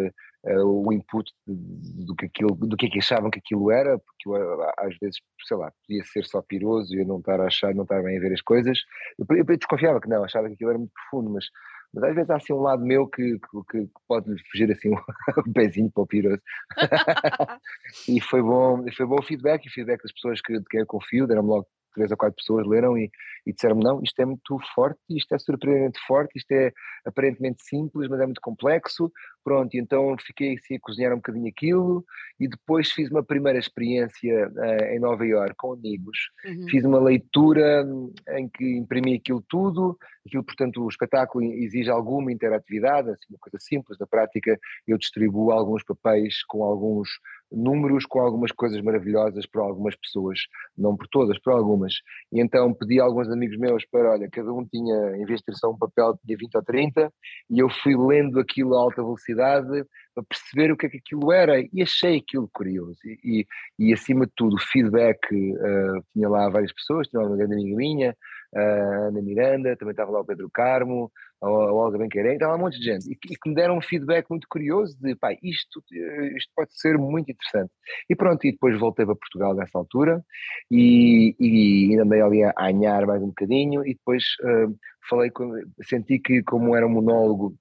uh, o input do que, aquilo, do que é que achavam que aquilo era, porque eu, às vezes, sei lá, podia ser só piroso e eu não estar a achar, não estar bem a ver as coisas. Eu, eu, eu desconfiava que não, achava que aquilo era muito profundo, mas, mas às vezes há assim um lado meu que, que, que pode fugir assim um, pezinho para o piroso. e foi bom, foi bom o feedback, e o feedback das pessoas que, de quem eu confio, deram-me logo três ou quatro pessoas leram e, e disseram-me não, isto é muito forte, isto é surpreendentemente forte, isto é aparentemente simples, mas é muito complexo, pronto, e então fiquei assim a cozinhar um bocadinho aquilo e depois fiz uma primeira experiência uh, em Nova Iorque com amigos, uhum. fiz uma leitura hum, em que imprimi aquilo tudo, aquilo portanto o espetáculo exige alguma interatividade, assim, uma coisa simples, na prática eu distribuo alguns papéis com alguns números com algumas coisas maravilhosas para algumas pessoas, não por todas, por algumas. E então pedi a alguns amigos meus para, olha, cada um tinha, em vez de ter só um papel, tinha 20 ou 30, e eu fui lendo aquilo a alta velocidade para perceber o que é que aquilo era e achei aquilo curioso. E, e, e acima de tudo, feedback, uh, tinha lá várias pessoas, tinha uma grande amiga minha, a Ana Miranda, também estava lá o Pedro Carmo, a Olga estava lá um monte de gente, e, que me deram um feedback muito curioso de, pá, isto, isto pode ser muito interessante. E pronto, e depois voltei para Portugal nessa altura, e, e ainda andei ali a anhar mais um bocadinho, e depois uh, falei, senti que como era um monólogo,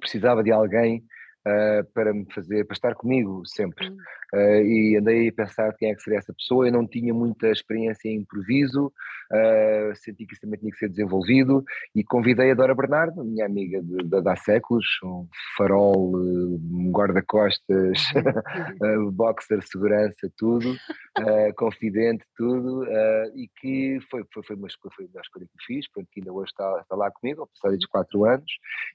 precisava de alguém uh, para me fazer, para estar comigo sempre. Uh, e andei a pensar quem é que seria essa pessoa. Eu não tinha muita experiência em improviso, uh, senti que isso também tinha que ser desenvolvido e convidei a Dora Bernardo, minha amiga de, de, de há séculos, um farol, um guarda-costas, uhum. boxer, segurança, tudo. confidente, tudo, e que foi, foi, foi, uma, foi uma escolha que fiz, pronto, que ainda hoje está, está lá comigo, ao passar destes quatro anos,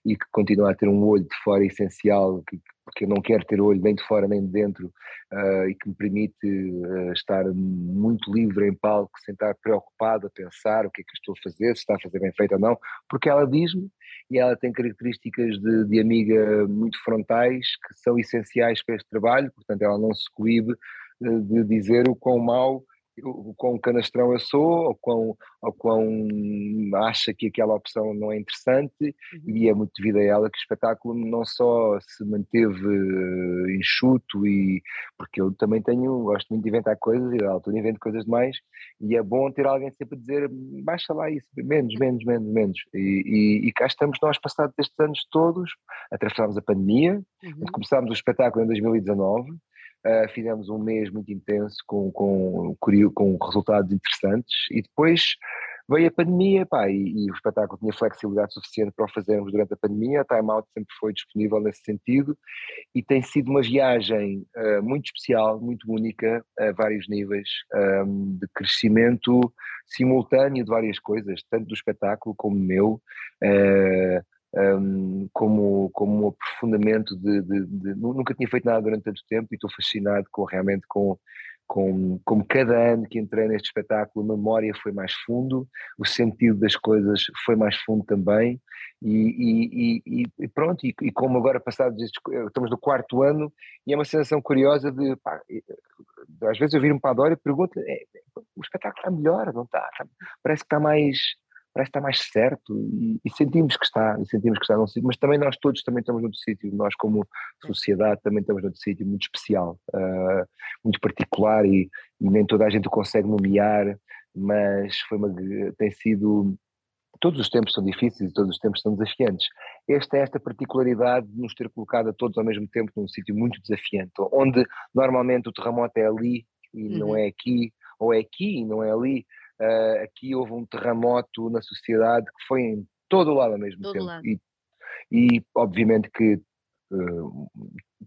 e que continua a ter um olho de fora essencial, que, eu não quero ter olho nem de fora nem de dentro, uh, e que me permite estar muito livre em palco, sem estar preocupado a pensar o que é que estou a fazer, se está a fazer bem feito ou não, porque ela diz-me, e ela tem características de, de amiga muito frontais, que são essenciais para este trabalho, portanto ela não se coíbe de dizer o quão mau, o quão canastrão eu sou, ou quão, ou quão acha que aquela opção não é interessante, uhum. e é muito devido a ela que o espetáculo não só se manteve eh, enxuto, e, porque eu também tenho, gosto muito de inventar coisas, e à altura invento coisas demais, e é bom ter alguém sempre a dizer, baixa lá isso, menos, menos, menos, menos. E, e, e cá estamos nós, passados estes anos todos, atravessámos a pandemia, uhum. começámos o espetáculo em 2019, Uh, fizemos um mês muito intenso com, com, com resultados interessantes e depois veio a pandemia pá, e, e, o espetáculo tinha flexibilidade suficiente para o fazermos durante a pandemia, a Time Out sempre foi disponível nesse sentido e tem sido uma viagem uh, muito especial, muito única, a vários níveis, um, de crescimento simultâneo de várias coisas, tanto do espetáculo como meu. Uh, um, como, como um aprofundamento de, de, de, Nunca tinha feito nada durante tanto tempo e estou fascinado com realmente com, com como cada ano que entrei neste espetáculo a memória foi mais fundo, o sentido das coisas foi mais fundo também e, e, e, pronto, e, e, como agora passados estes, estamos no quarto ano e é uma sensação curiosa de pá, às vezes eu viro-me para a Dora e pergunto é, o espetáculo está melhor, não está? Parece que está mais parece estar mais certo e, e, sentimos que está, e sentimos que está num sítio, mas também nós todos também estamos noutro sítio, nós como sociedade também estamos noutro sítio muito especial, uh, muito particular e, e, nem toda a gente o consegue nomear, mas foi uma, tem sido, todos os tempos são difíceis e todos os tempos são desafiantes. Esta é esta particularidade de nos ter colocado a todos ao mesmo tempo num sítio muito desafiante, onde normalmente o terremoto é ali e uhum. não é aqui, ou é aqui e não é ali, Uh, aqui houve um terremoto na sociedade que foi em todo o lado ao mesmo todo tempo. E, e, obviamente que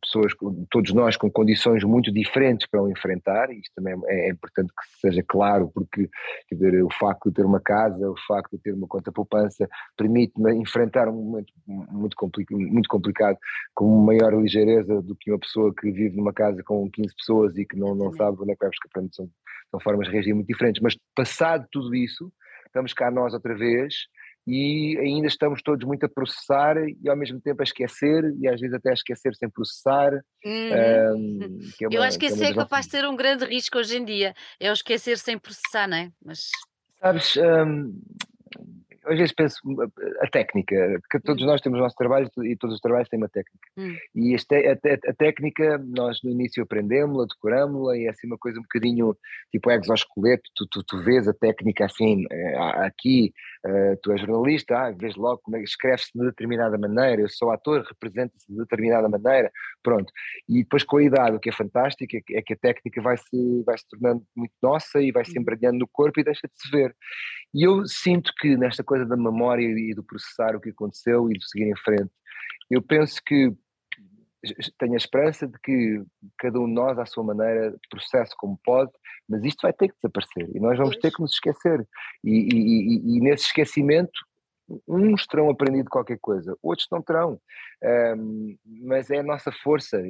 pessoas, todos nós com condições muito diferentes para o enfrentar, e isto também é, é importante que seja claro, porque dizer, o facto de ter uma casa, o facto de ter uma conta poupança, permite-me enfrentar um momento muito, complicado, muito complicado com maior ligeireza do que uma pessoa que vive numa casa com 15 pessoas e que não, não sabe onde é que vai buscar. São, são formas de reagir muito diferentes, mas passado tudo isso, estamos cá nós outra vez e ainda estamos todos muito a processar e ao mesmo tempo a esquecer e às vezes até a esquecer sem processar. Uhum. Um, é uma, Eu acho que esse é, é capaz de ser um grande risco hoje em dia, é o esquecer sem processar, não é? Mas... Sabes, um, às vezes penso a técnica, porque todos hum. nós temos o nosso trabalho e todos os trabalhos têm uma técnica. Hum. E este, a, a, a, técnica, nós no início aprendemos-la, decoramos-la e é assim uma coisa um bocadinho tipo exoesqueleto, tu, tu, tu vês a técnica assim, eh, aqui, uh, tu és jornalista, ah, vês logo como é que escreve-se de determinada maneira, eu sou ator, representa-se de determinada maneira, pronto. E depois com a idade, o que é fantástico é que a técnica vai se, vai se tornando muito nossa e vai se hum. embranhando no corpo e deixa de se ver. E eu sinto que nesta coisa da memória e do processar o que aconteceu e de seguir em frente, eu penso que tenho a esperança de que cada um de nós, à sua maneira, processe como pode, mas isto vai ter que desaparecer e nós vamos ter que nos esquecer. E, e, e, e nesse esquecimento, uns terão aprendido qualquer coisa, outros não terão, um, mas é a nossa força.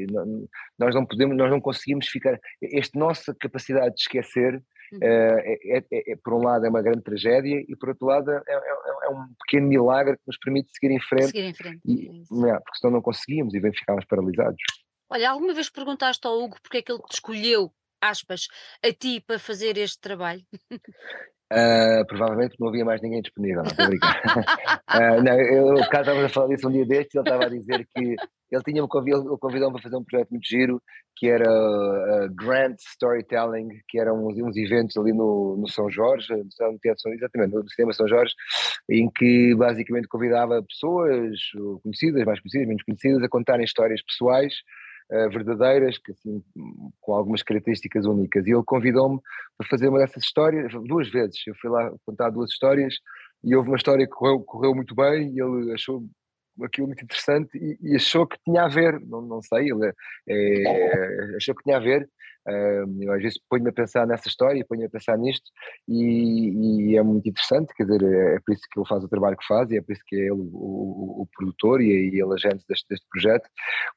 nós não podemos, nós não conseguimos ficar. Esta nossa capacidade de esquecer Uhum. Eh, é, é, é, por um lado é uma grande tragédia e por outro lado é, é, é, um pequeno milagre que nos permite seguir em frente, seguir em frente. E, porque senão não conseguimos e bem ficámos paralisados. Olha, alguma vez perguntaste ao Hugo porque é que ele te escolheu, aspas, a ti para fazer este trabalho? Uh, provavelmente não havia mais ninguém disponível, não uh, não, eu, estávamos a falar disso um dia destes, ele estava a dizer que ele tinha-me convidado, convidado para fazer um projeto muito giro, que era uh, Storytelling, que eram uns, uns, eventos ali no, no São Jorge, no Teatro, exatamente, no Cinema São Jorge, em que basicamente convidava pessoas conhecidas, mais conhecidas, menos conhecidas, a contarem histórias pessoais uh, verdadeiras, que, assim, com algumas características únicas. E ele convidou-me para fazer uma dessas histórias, duas vezes. Eu fui lá contar duas histórias e houve uma história que correu, correu muito bem e ele achou aquilo muito interessante e, e, achou que tinha a ver, não, não sei, ele é, é, achou que tinha a ver. Eu às vezes ponho-me a pensar nessa história, ponho-me a pensar nisto e, e, é muito interessante, quer dizer, é, é por isso que ele faz o trabalho que faz e é por isso que é ele o, o, o produtor e, e ele agente deste, deste projeto,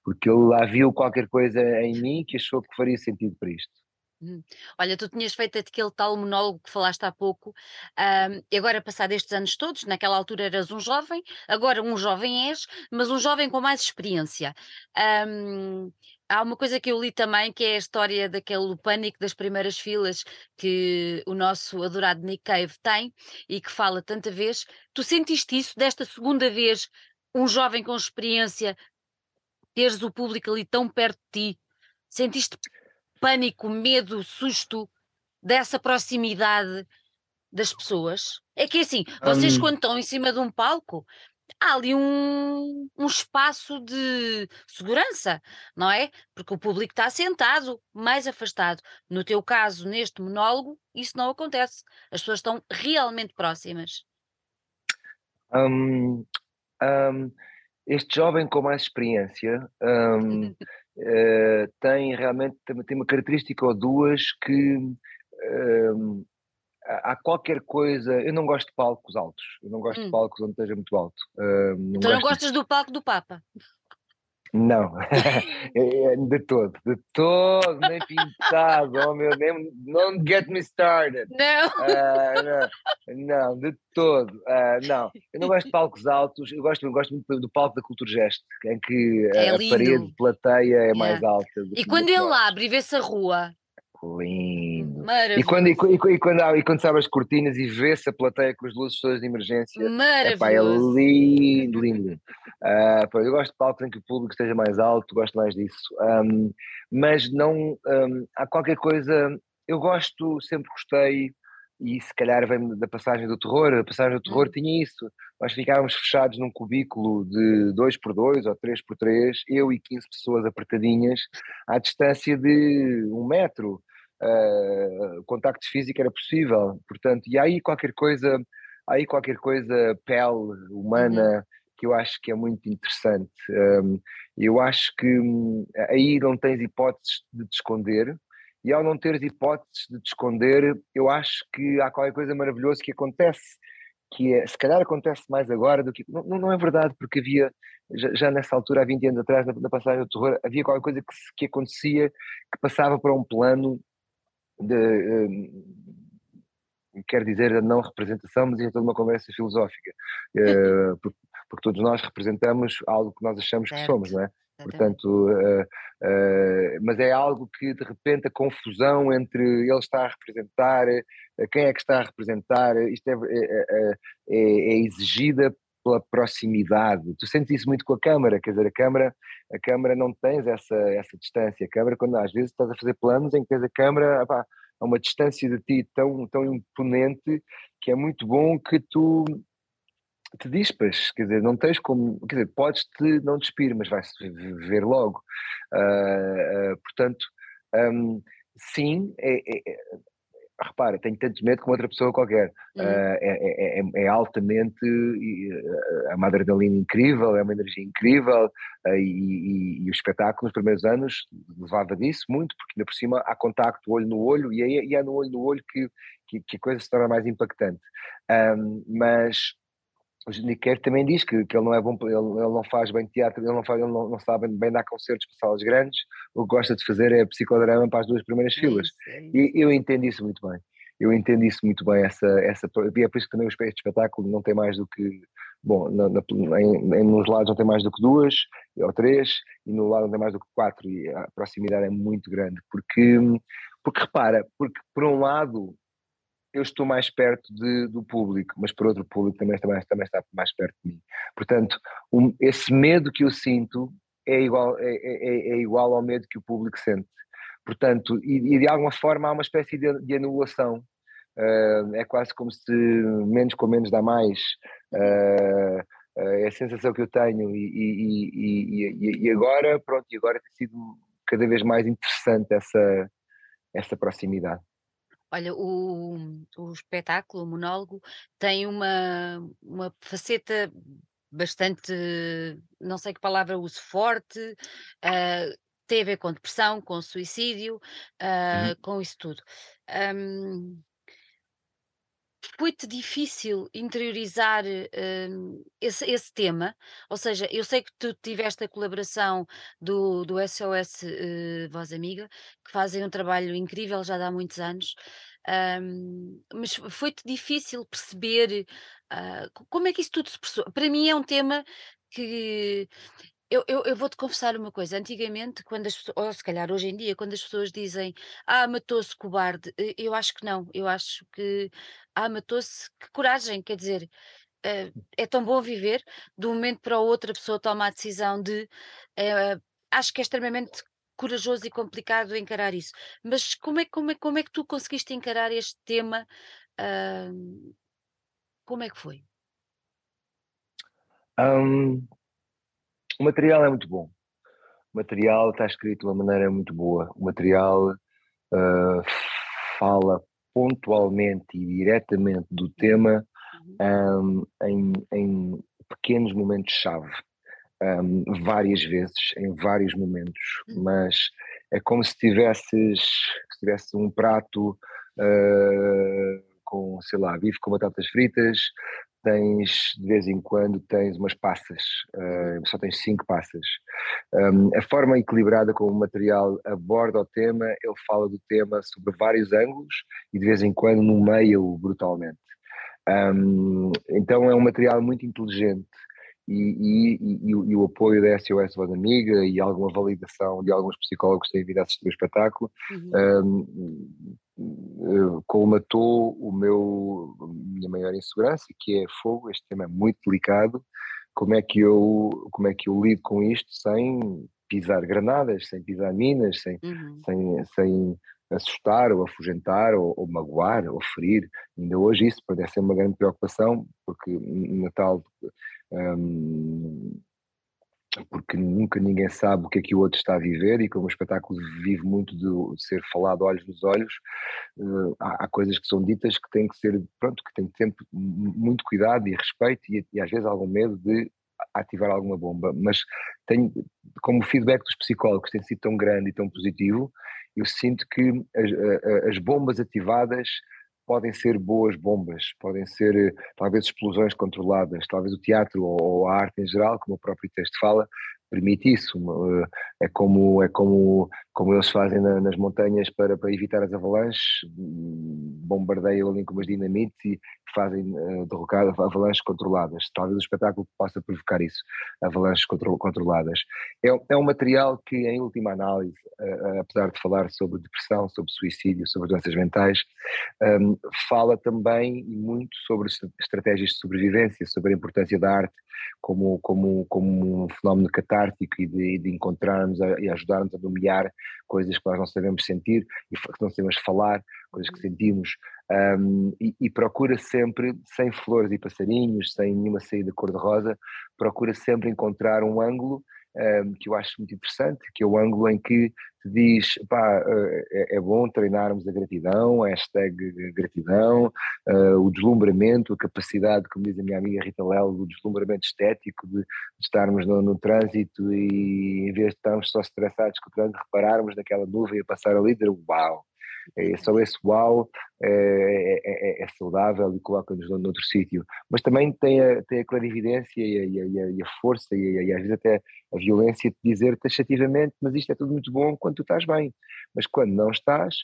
porque ele lá viu qualquer coisa em mim que achou que faria sentido para isto. Hum. Olha, tu tinhas feito aquele tal monólogo que falaste há pouco, um, e agora, passado estes anos todos, naquela altura eras um jovem, agora um jovem és, mas um jovem com mais experiência. Um, há uma coisa que eu li também, que é a história daquele pânico das primeiras filas que o nosso adorado Nick Cave tem e que fala tanta vez. Tu sentiste isso desta segunda vez, um jovem com experiência, teres o público ali tão perto de ti? Sentiste pânico, medo, susto dessa proximidade das pessoas? É que assim, vocês um... quando estão em cima de um palco, há ali um, um espaço de segurança, não é? Porque o público está sentado, mais afastado. No teu caso, neste monólogo, isso não acontece. As pessoas estão realmente próximas. Um, um, este jovem com mais experiência uh, tem realmente tem uma característica ou duas que uh, há qualquer coisa. Eu não gosto de palcos altos, eu não gosto hum. de palcos onde esteja muito alto. Uh, não então não gostas de... do palco do Papa? Não, é, é, de todo, de todo, nem pintado, oh meu, nem, don't get me started. Não. Uh, não, não, de todo, uh, não. Eu não gosto de palcos altos, eu gosto, eu gosto muito do palco da Cultura Gesto, em que é a parede de plateia é yeah. mais alta. E quando ele abre e vê-se a rua, Lindo. E quando, e, e, e, quando, e quando sabe as cortinas e vê-se a plateia com as luzes todas de emergência. Maravilhoso. Epá, é lindo, lindo. Uh, pá, eu gosto de palcos em que o público esteja mais alto, gosto mais disso. Um, mas não. Um, há qualquer coisa. Eu gosto, sempre gostei, e se calhar vem da passagem do terror. A passagem do terror hum. tinha isso. Nós ficávamos fechados num cubículo de 2 por 2 ou 3 por 3 eu e 15 pessoas apertadinhas, à distância de um metro uh, contacto físico era possível, portanto, e aí qualquer coisa, aí qualquer coisa pele humana uhum. que eu acho que é muito interessante. Um, eu acho que um, aí não tens hipóteses de te esconder, e ao não teres hipóteses de te esconder, eu acho que há qualquer coisa maravilhosa que acontece, que é, se calhar acontece mais agora do que. Não, não é verdade, porque havia, já, já, nessa altura, há 20 anos atrás, na, na passagem do terror, havia qualquer coisa que, que acontecia que passava para um plano de, uh, quer dizer a não representação, mas é toda uma conversa filosófica, uh, porque, porque, todos nós representamos algo que nós achamos certo. que somos, não é? Portanto, uh, uh, mas é algo que de repente a confusão entre ele está a representar, quem é que está a representar, isto é, é, é, é exigida pela proximidade. Tu sentes isso muito com a câmara, quer dizer, a câmara, a câmara não tens essa, essa distância. A câmara, quando às vezes estás a fazer planos em que tens a câmara a uma distância de ti tão, tão imponente que é muito bom que tu te dispas, quer dizer, não tens como, quer dizer, podes-te não despir, mas vais-se ver logo. Uh, uh, portanto, um, sim, é, é, repara, tenho tanto medo como outra pessoa qualquer. Uhum. Uh, é, é, é, altamente a uma adrenalina incrível, é uma energia incrível uh, e, e, e, o espetáculo nos primeiros anos levava disso muito, porque ainda por cima há contacto olho no olho e é, e é no olho no olho que, que, que, a coisa se torna mais impactante. Um, mas o Nick também diz que, que ele não é bom, ele, ele não faz bem teatro, ele não, faz, ele não, não sabe bem dar concertos para salas grandes, o que gosta de fazer é psicodrama para as duas primeiras é filas. É. E eu entendo isso muito bem. Eu entendo isso muito bem, essa, essa, e é por isso que também o espetáculo não tem mais do que, bom, na, na, em, nos lados não tem mais do que duas ou três, e no lado não tem mais do que quatro, e a proximidade é muito grande, porque, porque repara, porque por um lado eu estou mais perto de, do público, mas por outro público também, também, também está mais perto de mim. Portanto, um, esse medo que eu sinto é igual, é, é, é, igual ao medo que o público sente. Portanto, e, e de alguma forma há uma espécie de, de anulação. Uh, é quase como se menos com menos dá mais. Uh, uh, é a sensação que eu tenho. E, e, e, agora, pronto, e agora tem sido cada vez mais interessante essa, essa proximidade. Olha, o, o espetáculo, o monólogo, tem uma, uma faceta bastante, não sei que palavra uso, forte, uh, tem a ver com depressão, com suicídio, uh, Uhum. com isso tudo. Um, foi-te difícil interiorizar, hum, esse esse tema? Ou seja, eu sei que tu tiveste a colaboração do do SOS, eh, Voz Amiga, que fazem um trabalho incrível já há muitos anos, hum, mas foi-te difícil perceber, co como é que isso tudo se processou? Para mim é um tema que eu eu eu vou-te confessar uma coisa, antigamente quando as pessoas ou se calhar hoje em dia, quando as pessoas dizem: "Ah, matou-se cobarde", e eu acho que não, eu acho que: "Ah, matou-se, que coragem", quer dizer, eh, é tão bom viver, de um momento para o outro a pessoa toma a decisão de, eh, acho que é extremamente corajoso e complicado encarar isso. Mas como é como é como é que tu conseguiste encarar este tema, hã, como é que foi? Hum, o material é muito bom. O material está escrito de uma maneira muito boa. O material uh, fala pontualmente e diretamente do tema Uhum, um, em, em pequenos momentos-chave, um, várias vezes, em vários momentos, uhum, mas é como se tivesses, se tivesse um prato uh, com, sei lá, bife com batatas fritas, tens, de vez em quando, tens umas passas, uh, só tens cinco passas. Um, a forma equilibrada como o material aborda o tema, ele fala do tema sobre vários ângulos e de vez em quando nomeia-o brutalmente. Um, então é um material muito inteligente e, e, e, e, o apoio da SOS Voz Amiga e alguma validação de alguns psicólogos que têm vindo a assistir o espetáculo uhum, um, colmatou o meu minha maior insegurança que é fogo, este tema é muito delicado como é que eu como é que eu lido com isto sem pisar granadas, sem pisar minas, sem, uhum. sem, sem assustar ou afugentar ou, ou, magoar ou ferir. Ainda hoje isso pode ser uma grande preocupação, porque Natal um, porque nunca ninguém sabe o que é que o outro está a viver e como o espetáculo vive muito de ser falado olhos nos olhos, uh, há, há, coisas que são ditas que têm que ser, pronto, que têm sempre muito cuidado e respeito e, e às vezes algum medo de ativar alguma bomba, mas tenho, como o feedback dos psicólogos tem sido tão grande e tão positivo, eu sinto que as, as bombas ativadas podem ser boas bombas, podem ser talvez explosões controladas, talvez o teatro ou a arte em geral, como o próprio texto fala, permite isso. É como, é como, como eles fazem na, nas montanhas para, para evitar as avalanches, bombardeiam ali com umas dinamites e fazem uh, derrocar avalanches controladas. Talvez o espetáculo possa provocar isso, avalanches contro controladas. É, é um material que, em última análise, uh, apesar de falar sobre depressão, sobre suicídio, sobre doenças mentais, um, fala também muito sobre estratégias de sobrevivência, sobre a importância da arte como, como, como um fenómeno catártico e de, de encontrarmos e ajudarmos a nomear coisas que nós não sabemos sentir e que não sabemos falar, coisas que sentimos, um, e, e, procura sempre, sem flores e passarinhos, sem nenhuma saída cor-de-rosa, procura sempre encontrar um ângulo um, que eu acho muito interessante, que é o ângulo em que te diz, pá, é, é bom treinarmos a gratidão, a hashtag gratidão, uh, o deslumbramento, a capacidade, como diz a minha amiga Rita Lelo, do deslumbramento estético, de, de estarmos no, no, trânsito e em vez de estarmos só estressados com o trânsito, repararmos naquela nuvem a passar ali dizer, uau, é, só esse uau é, é, é, é saudável e coloca-nos noutro sítio. Mas também tem a, tem a clarividência e a, e a, e a força e, e, às vezes até a violência de dizer taxativamente, mas isto é tudo muito bom quando tu estás bem. Mas quando não estás,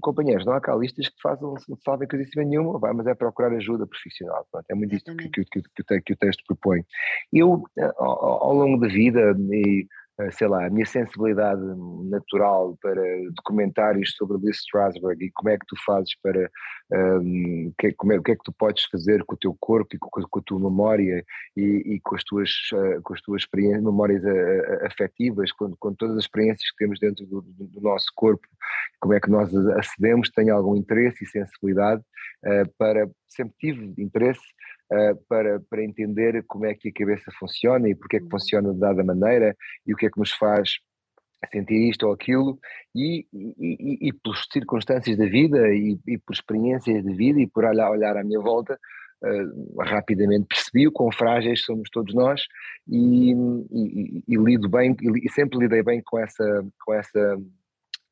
companheiros, não há cá listas que façam, não sabem coisa nenhuma, vai, mas é procurar ajuda profissional. Pronto, é muito isto que, que, que, que, o texto propõe. Eu, ao, ao longo da vida, e sei lá, a minha sensibilidade natural para documentários sobre Lee Strasberg e como é que tu fazes para, um, que, como é, o que é que tu podes fazer com o teu corpo e com, com a tua memória e, e, com as tuas, uh, com as tuas experiências, memórias uh, afetivas, com, com, todas as experiências que temos dentro do, do, nosso corpo, como é que nós acedemos, tenho algum interesse e sensibilidade uh, para, sempre tive interesse uh, para, para entender como é que a cabeça funciona e porque é que uhum. funciona de dada maneira e o que é que nos faz sentir isto ou aquilo e, e, e, e por circunstâncias da vida e, e, por experiências de vida e por olhar, olhar à minha volta uh, rapidamente percebi o quão frágeis somos todos nós e, e, e lido bem, e, sempre lidei bem com essa, com essa,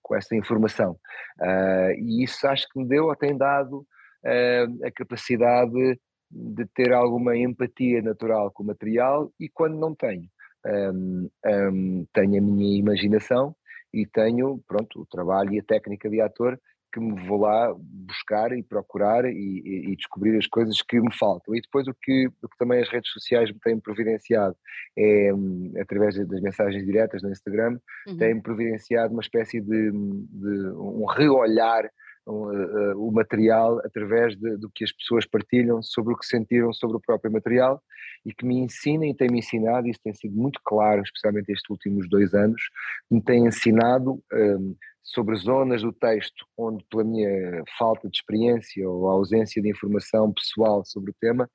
com essa informação. Uh, e isso acho que me deu, ou tem dado, uh, a capacidade de ter alguma empatia natural com o material e quando não tenho, um, um, tenho a minha imaginação e tenho, pronto, o trabalho e a técnica de ator que me vou lá buscar e procurar e, e, e, descobrir as coisas que me faltam. E depois o que, o que também as redes sociais me têm providenciado é, hum, através das mensagens diretas no Instagram, uhum. têm providenciado uma espécie de, de um reolhar o material através de, do que as pessoas partilham sobre o que sentiram sobre o próprio material e que me ensinem e têm-me ensinado, isso tem sido muito claro, especialmente estes últimos dois anos, me têm ensinado um, sobre zonas do texto onde, pela minha falta de experiência ou ausência de informação pessoal sobre o tema,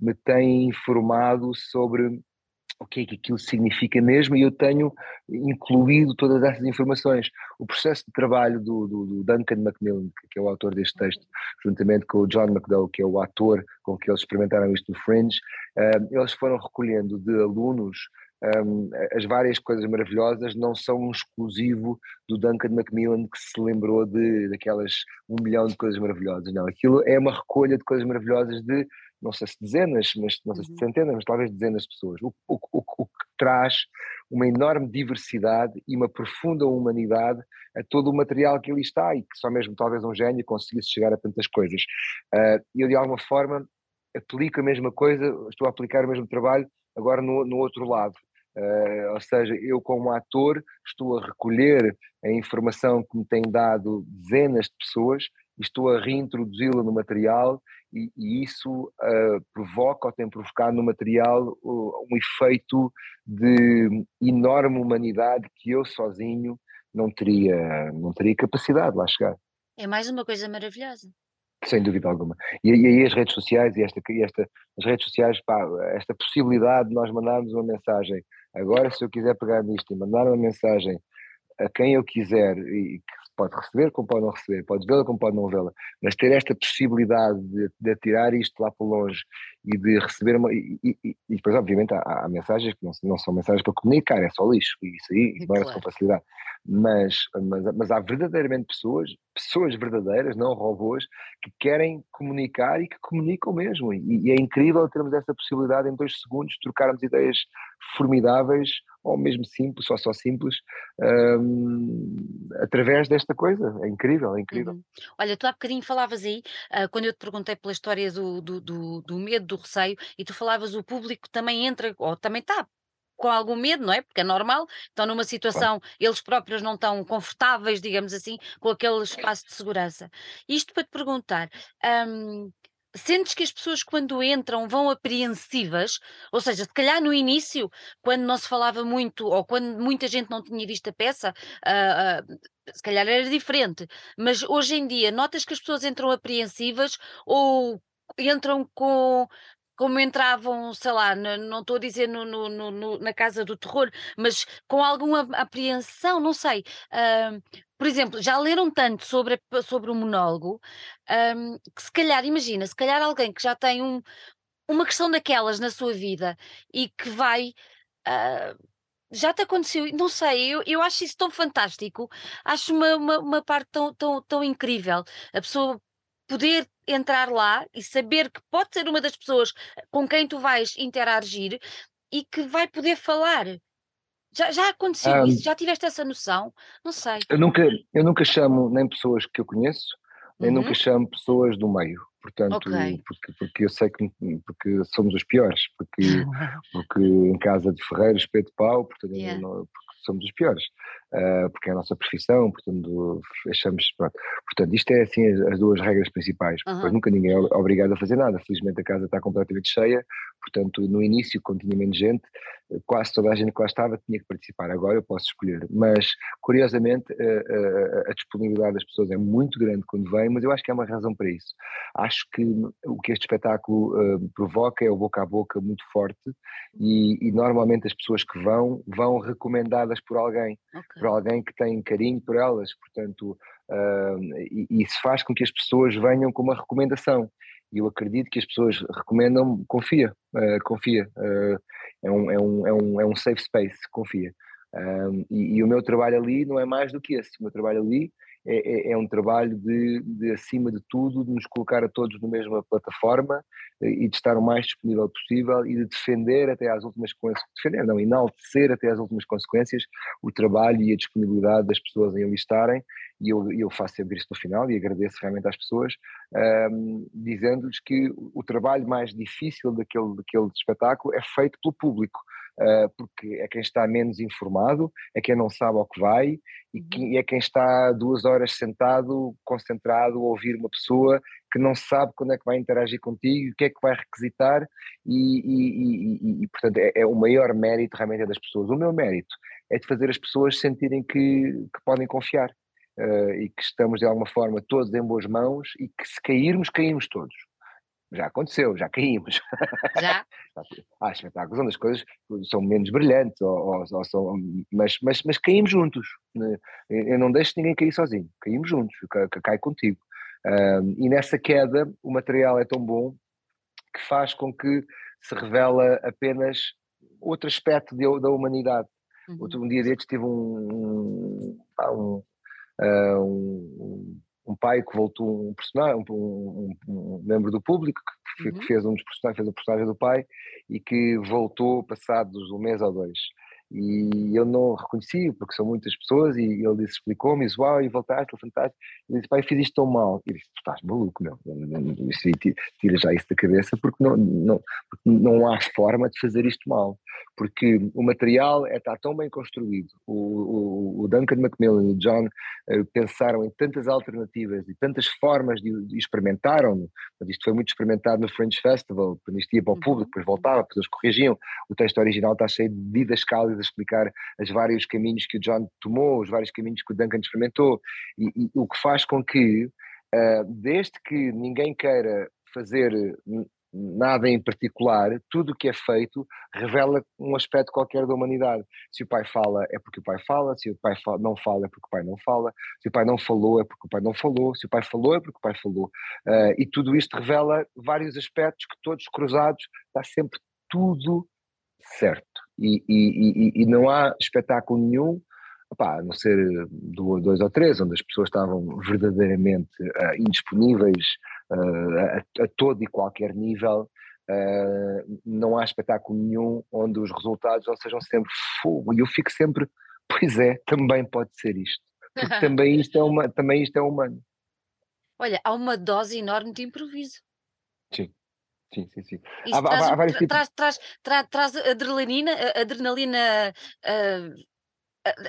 me têm informado sobre o que é que aquilo significa mesmo e eu tenho incluído todas essas informações. O processo de trabalho do, do, do Duncan Macmillan, que é o autor deste texto, juntamente com o John McDowell, que é o ator com que eles experimentaram isto no Fringe, uh, eles foram recolhendo de alunos um, as várias coisas maravilhosas. Não são um exclusivo do Duncan Macmillan que se lembrou de daquelas um milhão de coisas maravilhosas, não, aquilo é uma recolha de coisas maravilhosas de não sei se dezenas, mas não sei se uhum. centenas, mas talvez dezenas de pessoas, o, o, o, o, que traz uma enorme diversidade e uma profunda humanidade a todo o material que ali está e que só mesmo talvez um gênio conseguisse chegar a tantas coisas. Uh, eu de alguma forma aplico a mesma coisa, estou a aplicar o mesmo trabalho agora no, no outro lado. Uh, ou seja, eu como ator estou a recolher a informação que me têm dado dezenas de pessoas e estou a reintroduzi-la no material e, e isso uh, provoca ou tem provocado no material uh, um efeito de enorme humanidade que eu sozinho não teria, não teria capacidade de lá chegar. É mais uma coisa maravilhosa. Sem dúvida alguma. E, aí as redes sociais e esta, esta, as redes sociais, pá, esta possibilidade de nós mandarmos uma mensagem. Agora, se eu quiser pegar nisto e mandar uma mensagem a quem eu quiser e que pode receber como pode não receber, pode vê-la como pode não vê-la, mas ter esta possibilidade de, de atirar isto lá para longe e de receber uma. E, e, e depois, obviamente, há, há, mensagens que não, não, são mensagens para comunicar, é só lixo, e isso aí não é claro. com facilidade. Mas, mas, mas há verdadeiramente pessoas, pessoas verdadeiras, não robôs, que querem comunicar e que comunicam mesmo. E, e é incrível termos essa possibilidade em dois segundos trocarmos ideias formidáveis ou mesmo simples, ou só simples, um, através desta coisa. É incrível, é incrível. Uhum. Olha, tu há bocadinho falavas aí, uh, quando eu te perguntei pela história do, do, do, do, medo, do receio, e tu falavas o público também entra, ou também está com algum medo, não é? Porque é normal, estão numa situação, claro. eles próprios não estão confortáveis, digamos assim, com aquele espaço de segurança. Isto para te perguntar, Sentes que as pessoas quando entram vão apreensivas? Ou seja, se calhar no início, quando não se falava muito, ou quando muita gente não tinha visto a peça, uh, uh, se calhar era diferente. Mas hoje em dia, notas que as pessoas entram apreensivas ou entram com como entravam, sei lá, não estou a dizer no, no, no, na casa do terror, mas com alguma apreensão, não sei. Uh, por exemplo, já leram tanto sobre, sobre o monólogo um, que se calhar, imagina, se calhar alguém que já tem um, uma questão daquelas na sua vida e que vai. Uh, já te aconteceu, não sei, eu, eu acho isso tão fantástico, acho uma, uma, uma parte tão, tão, tão incrível. A pessoa poder entrar lá e saber que pode ser uma das pessoas com quem tu vais interagir e que vai poder falar. Já, já aconteceu isso? Já tiveste essa noção? Não sei. Eu nunca, eu nunca chamo nem pessoas que eu conheço, nem uhum. nunca chamo pessoas do meio. Portanto, okay. porque, porque eu sei que porque somos os piores, porque, porque em casa de Ferreiros, espeto de pau, portanto, yeah. não, porque somos os piores uh, porque é a nossa profissão, portanto, achamos. Pronto. Portanto, isto é assim as, as duas regras principais. Uhum. Depois nunca ninguém é obrigado a fazer nada. Felizmente a casa está completamente cheia, portanto, no início, quando tinha menos gente, quase toda a gente que lá estava tinha que participar. Agora eu posso escolher. Mas, curiosamente, a, a, a disponibilidade das pessoas é muito grande quando vem, mas eu acho que há uma razão para isso. Acho que o que este espetáculo uh, provoca é o boca a boca muito forte e, e, normalmente as pessoas que vão, vão recomendadas por alguém. Okay por alguém que tem carinho por elas, portanto, uh, e, e isso faz com que as pessoas venham com uma recomendação. eu acredito que as pessoas recomendam, confia, uh, confia, uh, é, um, é, um, é, um, é um safe space, confia. E, e, o meu trabalho ali não é mais do que esse, o meu trabalho ali é, é, é, um trabalho de, de, acima de tudo, de nos colocar a todos na mesma plataforma eh, e de estar o mais disponível possível e de defender até às últimas consequências, defender, não, enaltecer até às últimas consequências o trabalho e a disponibilidade das pessoas em ali estarem. E eu, eu faço sempre isso no final e agradeço realmente às pessoas, um, dizendo-lhes que o trabalho mais difícil daquele, daquele espetáculo é feito pelo público porque é quem está menos informado, é quem não sabe ao que vai e, uhum. e é quem está duas horas sentado, concentrado, a ouvir uma pessoa que não sabe quando é que vai interagir contigo, o que é que vai requisitar e, e, e, e portanto é, é, o maior mérito realmente é das pessoas. O meu mérito é de fazer as pessoas sentirem que, que podem confiar uh, e que estamos de alguma forma todos em boas mãos e que se cairmos, caímos todos já aconteceu, já caímos. Já? Há espetáculos onde as coisas são menos brilhantes, ou, ou, ou são, mas, mas, mas caímos juntos. Né? Eu não deixo ninguém cair sozinho, caímos juntos, cai contigo. Um, e nessa queda o material é tão bom que faz com que se revela apenas outro aspecto de, da humanidade. Uhum. Outro, um dia destes tive um, um, um, um um pai que voltou um personagem, um, um, um membro do público que, uhum. que, fez um dos personagens, fez a personagem do pai e que voltou passados um mês ou dois e eu não reconheci, porque são muitas pessoas, e ele disse, explicou-me, disse, uau, e voltaste, fantástico, e disse, pai, fiz isto tão mal, e disse, tu estás maluco, meu, tira já isso da cabeça, porque não, não, porque não há forma de fazer isto mal, porque o material é, está tão bem construído, o, o, o Duncan Macmillan e o John uh, pensaram em tantas alternativas e tantas formas de, de experimentaram, isto foi muito experimentado no French Festival, quando isto ia para o público, depois voltava, depois eles corrigiam, o texto original está cheio de didascálias a explicar os vários caminhos que o John tomou, os vários caminhos que o Duncan experimentou, e, e o que faz com que, uh, desde que ninguém queira fazer nada em particular, tudo o que é feito revela um aspecto qualquer da humanidade. Se o pai fala, é porque o pai fala, se o pai não fala, é porque o pai não fala, se o pai não falou, é porque o pai não falou, se o pai falou, é porque o pai falou. Uh, e tudo isto revela vários aspectos que todos cruzados está sempre tudo certo. E, e, e, e não há espetáculo nenhum, opá, a não ser dois ou três, onde as pessoas estavam verdadeiramente uh, indisponíveis uh, a, a, todo e qualquer nível. Uh, não há espetáculo nenhum onde os resultados não sejam sempre fogo. E eu fico sempre, pois é, também pode ser isto. Porque também isto é, uma, também isto é humano. Olha, há uma dose enorme de improviso. Sim. Sim, sim, sim. Há, traz, há, há vários tipos. Traz, traz, traz, traz adrenalina, adrenalina uh,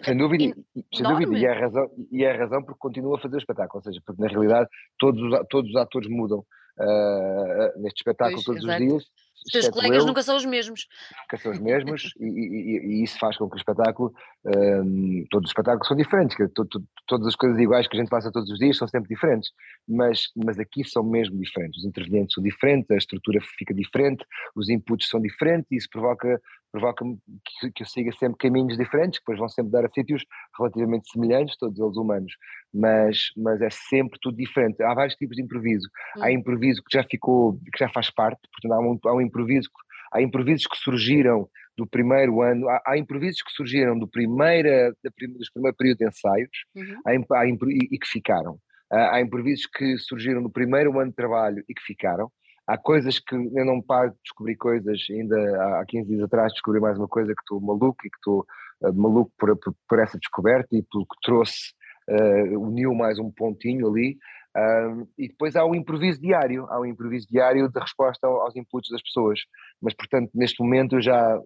sem dúvida, sem dúvida, e é, a razão, e é a razão porque continua a fazer o espetáculo, ou seja, porque na realidade todos os, todos os atores mudam uh, neste espetáculo pois, todos exato. os dias, os teus colegas eu, nunca são os mesmos. Nunca são os mesmos e, e, e, isso faz com que o espetáculo, um, todos os espetáculos são diferentes, que to, to, todas as coisas iguais que a gente faça todos os dias são sempre diferentes, mas, mas aqui são mesmo diferentes, os intervenientes são diferentes, a estrutura fica diferente, os inputs são diferentes e isso provoca provoca-me que, que, eu siga sempre caminhos diferentes, que depois vão sempre dar a sítios relativamente semelhantes, todos eles humanos, mas, mas é sempre tudo diferente. Há vários tipos de improviso. Hum. Há improviso que já ficou, que já faz parte, portanto há um, há um improviso, há improvisos que surgiram do primeiro ano, há, há improvisos que surgiram do primeira, da, dos primeiros período de ensaios uhum. há, há, e, e que ficaram. Há improvisos que surgiram no primeiro ano de trabalho e que ficaram há coisas que eu não paro de descobrir coisas, ainda há 15 dias atrás descobri mais uma coisa que estou maluco e que estou uh, maluco por, por, por, essa descoberta e pelo que trouxe, uh, uniu mais um pontinho ali. Uh, e depois há o improviso diário, há o improviso diário de resposta aos inputs das pessoas. Mas, portanto, neste momento já,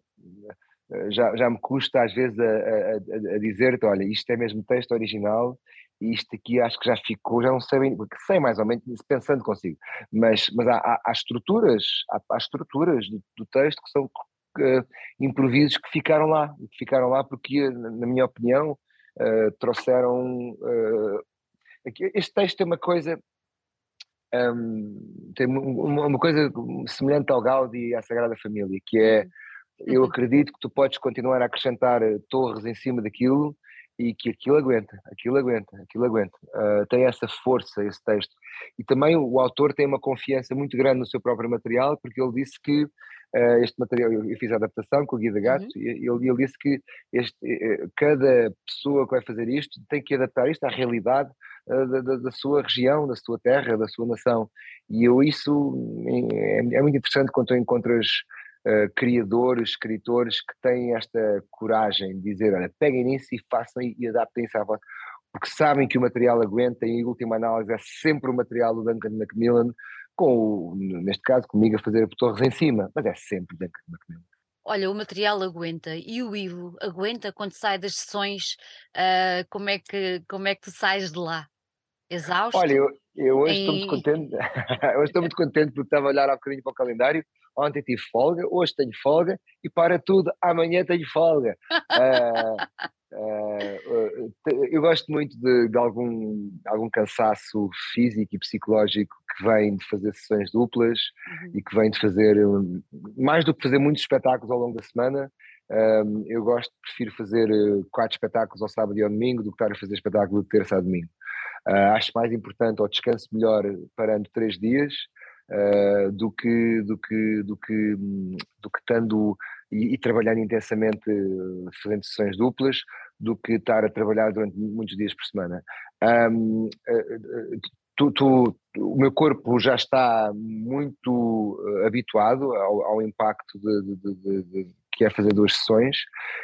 já, já me custa às vezes a, a, a dizer-te, olha, isto é mesmo texto original e isto aqui acho que já ficou, já não sei bem, sei mais ou menos, pensando consigo, mas, mas há, há, há estruturas, há, há estruturas do, do, texto que são uh, improvisos que ficaram lá, que ficaram lá porque, na minha opinião, uh, trouxeram. Uh, este texto tem uma coisa. Um, tem uma, uma coisa semelhante ao Gaudi e à Sagrada Família, que é eu uhum. acredito que tu podes continuar a acrescentar torres em cima daquilo e que aquilo aguenta, aquilo aguenta, aquilo aguenta. Uh, tem essa força esse texto. E também o, autor tem uma confiança muito grande no seu próprio material, porque ele disse que uh, este material, eu, fiz a adaptação com o Guia de Gato, uhum. e ele, ele, disse que este, uh, cada pessoa que vai fazer isto tem que adaptar isto à realidade uh, da, da, sua região, da sua terra, da sua nação. E eu isso é, é muito interessante quando tu encontras uh, criadores, escritores que têm esta coragem de dizer, olha, peguem nisso e façam e, e adaptem-se à vossa porque sabem que o material aguenta e em última análise é sempre o material do Duncan Macmillan, com o, neste caso comigo a fazer torres em cima, mas é sempre Duncan Macmillan. Olha, o material aguenta e o Ivo aguenta quando sai das sessões, uh, como, é que, como é que tu sais de lá? Exausto? Olha, eu, eu hoje estou muito contente, hoje estou muito contente porque estava a olhar há bocadinho para o calendário, ontem tive folga, hoje tenho folga e para tudo, amanhã tenho folga. uh, uh, eu gosto muito de, de, algum, algum cansaço físico e psicológico que vem de fazer sessões duplas uhum. e que vem de fazer, mais do que fazer muitos espetáculos ao longo da semana, um, eu gosto, prefiro fazer quatro espetáculos ao sábado e ao domingo do que estar a fazer espetáculo de terça a domingo. Uh, acho mais importante ou descanso melhor parando três dias uh, do que do que do que do que estando e, e trabalhando intensamente fazendo sessões duplas do que estar a trabalhar durante muitos dias por semana. Um, uh, tu, tu, o meu corpo já está muito habituado ao, ao impacto de, de, de que é fazer duas sessões,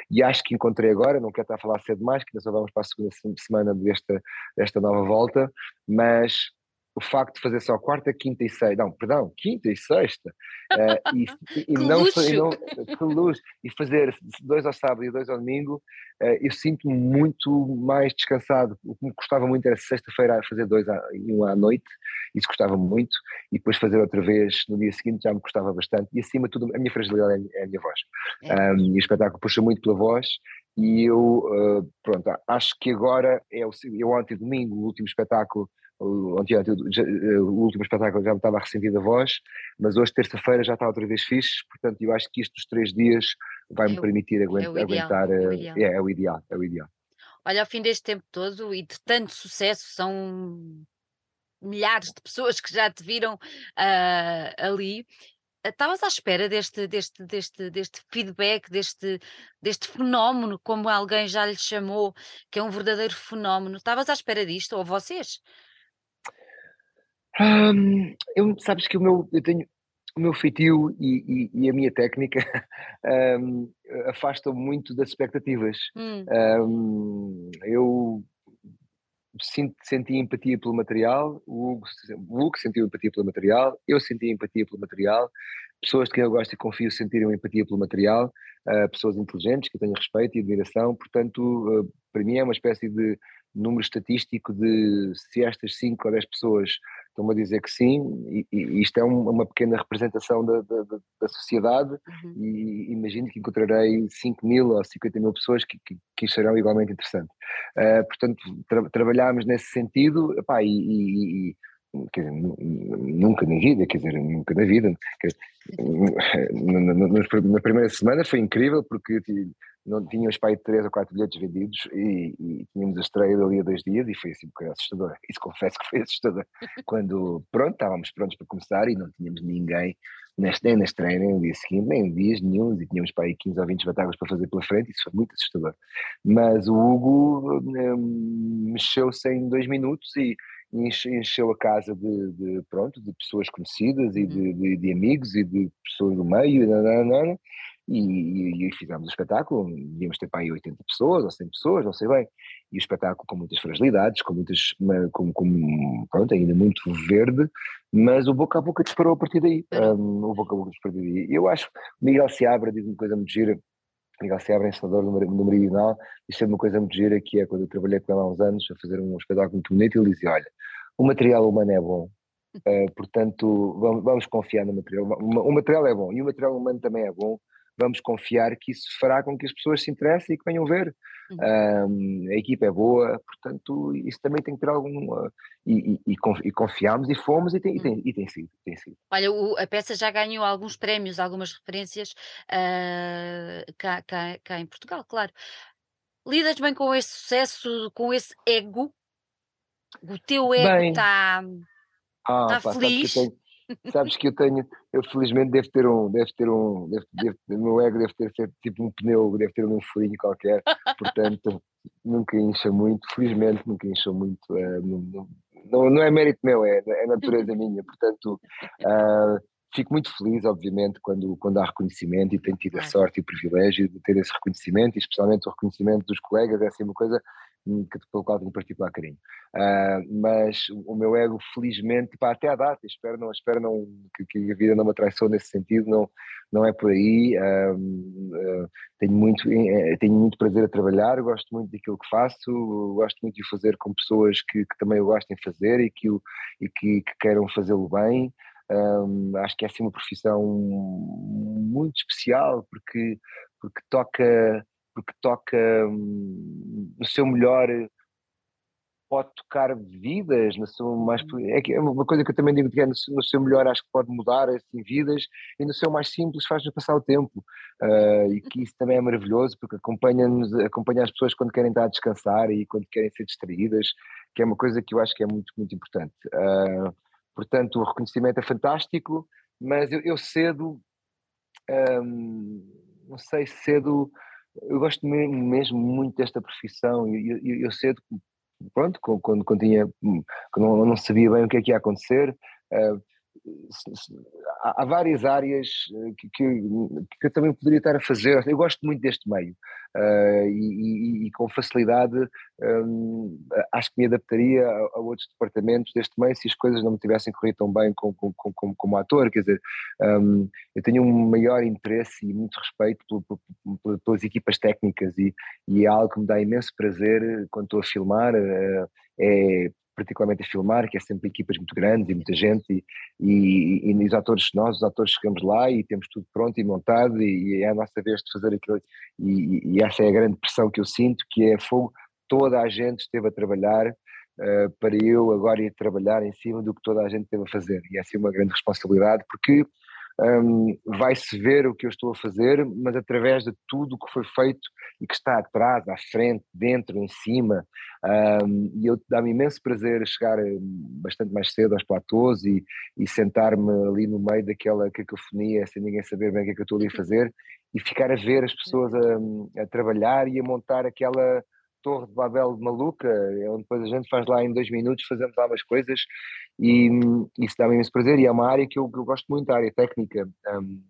e acho que encontrei agora, não quero estar a falar cedo mais, que ainda só vamos para a segunda semana desta, desta nova volta, mas o facto de fazer só quarta, quinta e sexta, não, perdão, quinta e sexta, uh, e, e, não, e, não, que luz, e fazer dois ao sábado e dois ao domingo, uh, eu sinto-me muito mais descansado. O que me custava muito era sexta-feira fazer dois à, e um à noite, isso custava muito, e depois fazer outra vez no dia seguinte já me custava bastante, e acima de tudo a minha fragilidade é, é a minha voz. É. Um, e o espetáculo puxa muito pela voz, e eu, uh, pronto, acho que agora é o, eu ontem domingo, o último espetáculo ontem, eh, o último espetáculo já me estava a ressentir a voz, mas hoje, terça-feira, já está outra vez fixe, portanto, eu acho que isto dos três dias vai-me é permitir aguentar. É o ideal, aguentar, é, o ideal. É, é, o ideal, é o ideal. Olha, ao fim deste tempo todo e de tanto sucesso, são milhares de pessoas que já te viram uh, ali. Estavas à espera deste, deste, deste, deste feedback, deste, deste fenómeno, como alguém já lhe chamou, que é um verdadeiro fenómeno. Estavas à espera disto, ou vocês? Eu, sabes que o meu, eu tenho o meu feitio e, e, e a minha técnica um, afastam muito das expectativas. Hum. Um, eu sinto, senti empatia pelo material, o Hugo, o Hugo sentiu empatia pelo material, eu senti empatia pelo material, pessoas de quem eu gosto e confio sentiram empatia pelo material, uh, pessoas inteligentes que eu tenho respeito e admiração, portanto, uh, para mim é uma espécie de número estatístico de se estas 5 ou 10 pessoas estão-me a dizer que sim, e, e isto é um, uma pequena representação da, da, da sociedade, uhum. e imagino que encontrarei 5 mil ou 50 mil pessoas que, que, que acharão igualmente interessante. Uh, portanto, tra trabalhámos nesse sentido, epá, e, e, e quer dizer, nunca na vida, quer dizer, nunca na vida, na, primeira semana foi incrível porque não tínhamos para aí três ou quatro bilhetes vendidos e, e tínhamos a estreia dali a dois dias e foi assim um bocado assustador. Isso confesso que foi assustador. Quando, pronto, estávamos prontos para começar e não tínhamos ninguém nem na estreia, nem no dia seguinte, nem em dias nenhum, e tínhamos para aí 15 ou 20 espetáculos para fazer pela frente, isso foi muito assustador. Mas o Hugo hum, mexeu-se em dois minutos e encheu a casa de, de, pronto, de pessoas conhecidas e de, uhum. de, de amigos e de pessoas do meio, e, e, e, e fizemos o espetáculo, devíamos ter para aí 80 pessoas ou 100 pessoas, não sei bem, e o espetáculo com muitas fragilidades, com muitas, com, com pronto, ainda muito verde, mas o boca a boca disparou a partir daí, um, o boca a boca disparou a partir daí. Eu acho, Miguel Seabra diz uma coisa muito gira, Miguel Seabra, ensinador do Meridional, disse uma coisa muito gira, que é quando eu trabalhei com ele há uns anos, a fazer um espetáculo muito bonito, ele dizia, olha, o material humano é bom, uh, portanto vamos, vamos, confiar no material, o material é bom, e o material humano também é bom, vamos confiar que isso fará com que as pessoas se interessem e que venham ver. Uhum. Um, a equipa é boa, portanto, isso também tem que ter algum. Uh, e, e, e, confiámos e fomos e tem, uhum. e tem, uhum. e tem sido, tem sido. Olha, o, a peça já ganhou alguns prémios, algumas referências uh, cá, cá, cá em Portugal, claro. Lidas bem com esse sucesso, com esse ego? O teu ego está Ah, Está feliz? Tenho, sabes que eu tenho, eu felizmente devo ter um, deve ter um, deve, deve, o meu ego deve ter, tipo um pneu, deve ter um furinho qualquer, portanto nunca incha muito, felizmente nunca incha muito, uh, não, não, não, é mérito meu, é, é natureza minha, portanto uh, fico muito feliz, obviamente, quando, quando há reconhecimento e tenho tido a sorte e o privilégio de ter esse reconhecimento, e especialmente o reconhecimento dos colegas, é assim uma coisa que, pelo qual tenho particular carinho. Uh, mas o meu ego, felizmente, pá, até à data, espero, não, espero não, que, que, a vida não me atraiçou nesse sentido, não, não é por aí. Uh, tenho, muito, eh, tenho muito prazer a trabalhar, gosto muito daquilo que faço, gosto muito de fazer com pessoas que, que também eu gosto de fazer e que, e que, que queiram fazê-lo bem. Um, acho que é assim uma profissão muito especial porque, porque toca porque toca hum, no seu melhor pode tocar vidas no seu mais uhum. é, é uma coisa que eu também digo que é no, no, seu melhor acho que pode mudar assim vidas e no seu mais simples faz-nos passar o tempo uh, e que isso também é maravilhoso porque acompanha-nos acompanha as pessoas quando querem estar a descansar e quando querem ser distraídas que é uma coisa que eu acho que é muito muito importante uh, portanto o reconhecimento é fantástico mas eu, eu cedo um, não sei cedo eu gosto mesmo muito desta profissão e eu, eu, eu, cedo, pronto, quando, quando, tinha, quando não sabia bem o que é que ia acontecer, uh, há várias áreas eh, que, que, que, eu também poderia estar a fazer. Eu gosto muito deste meio uh, e, e, e, com facilidade um, acho que me adaptaria a, a, outros departamentos deste meio se as coisas não me tivessem corrido tão bem como, como, como, ator. Quer dizer, um, eu tenho um maior interesse e muito respeito pelas equipas técnicas e, e é algo que me dá imenso prazer quando estou a filmar. Uh, é particularmente a filmar, que é sempre equipas muito grandes e muita gente, e, e, e, os atores, nós, os atores, chegamos lá e temos tudo pronto e montado, e, e é a nossa vez de fazer aquilo, e, essa é a grande pressão que eu sinto, que é fogo, toda a gente esteve a trabalhar uh, para eu agora ir trabalhar em cima do que toda a gente esteve a fazer, e é uma grande responsabilidade, porque um, vai-se ver o que eu estou a fazer, mas através de tudo o que foi feito e que está atrás, à frente, dentro, em cima. Um, e eu dá-me imenso prazer chegar hum, bastante mais cedo aos platôs e, e sentar-me ali no meio daquela cacofonia, sem ninguém saber bem o que é que eu estou ali a fazer, e ficar a ver as pessoas a, a trabalhar e a montar aquela torre de Babel maluca, é onde depois a gente faz lá em dois minutos, fazemos lá umas coisas e isso dá-me imenso prazer e é uma área que eu, que eu gosto muito, a área técnica. Um,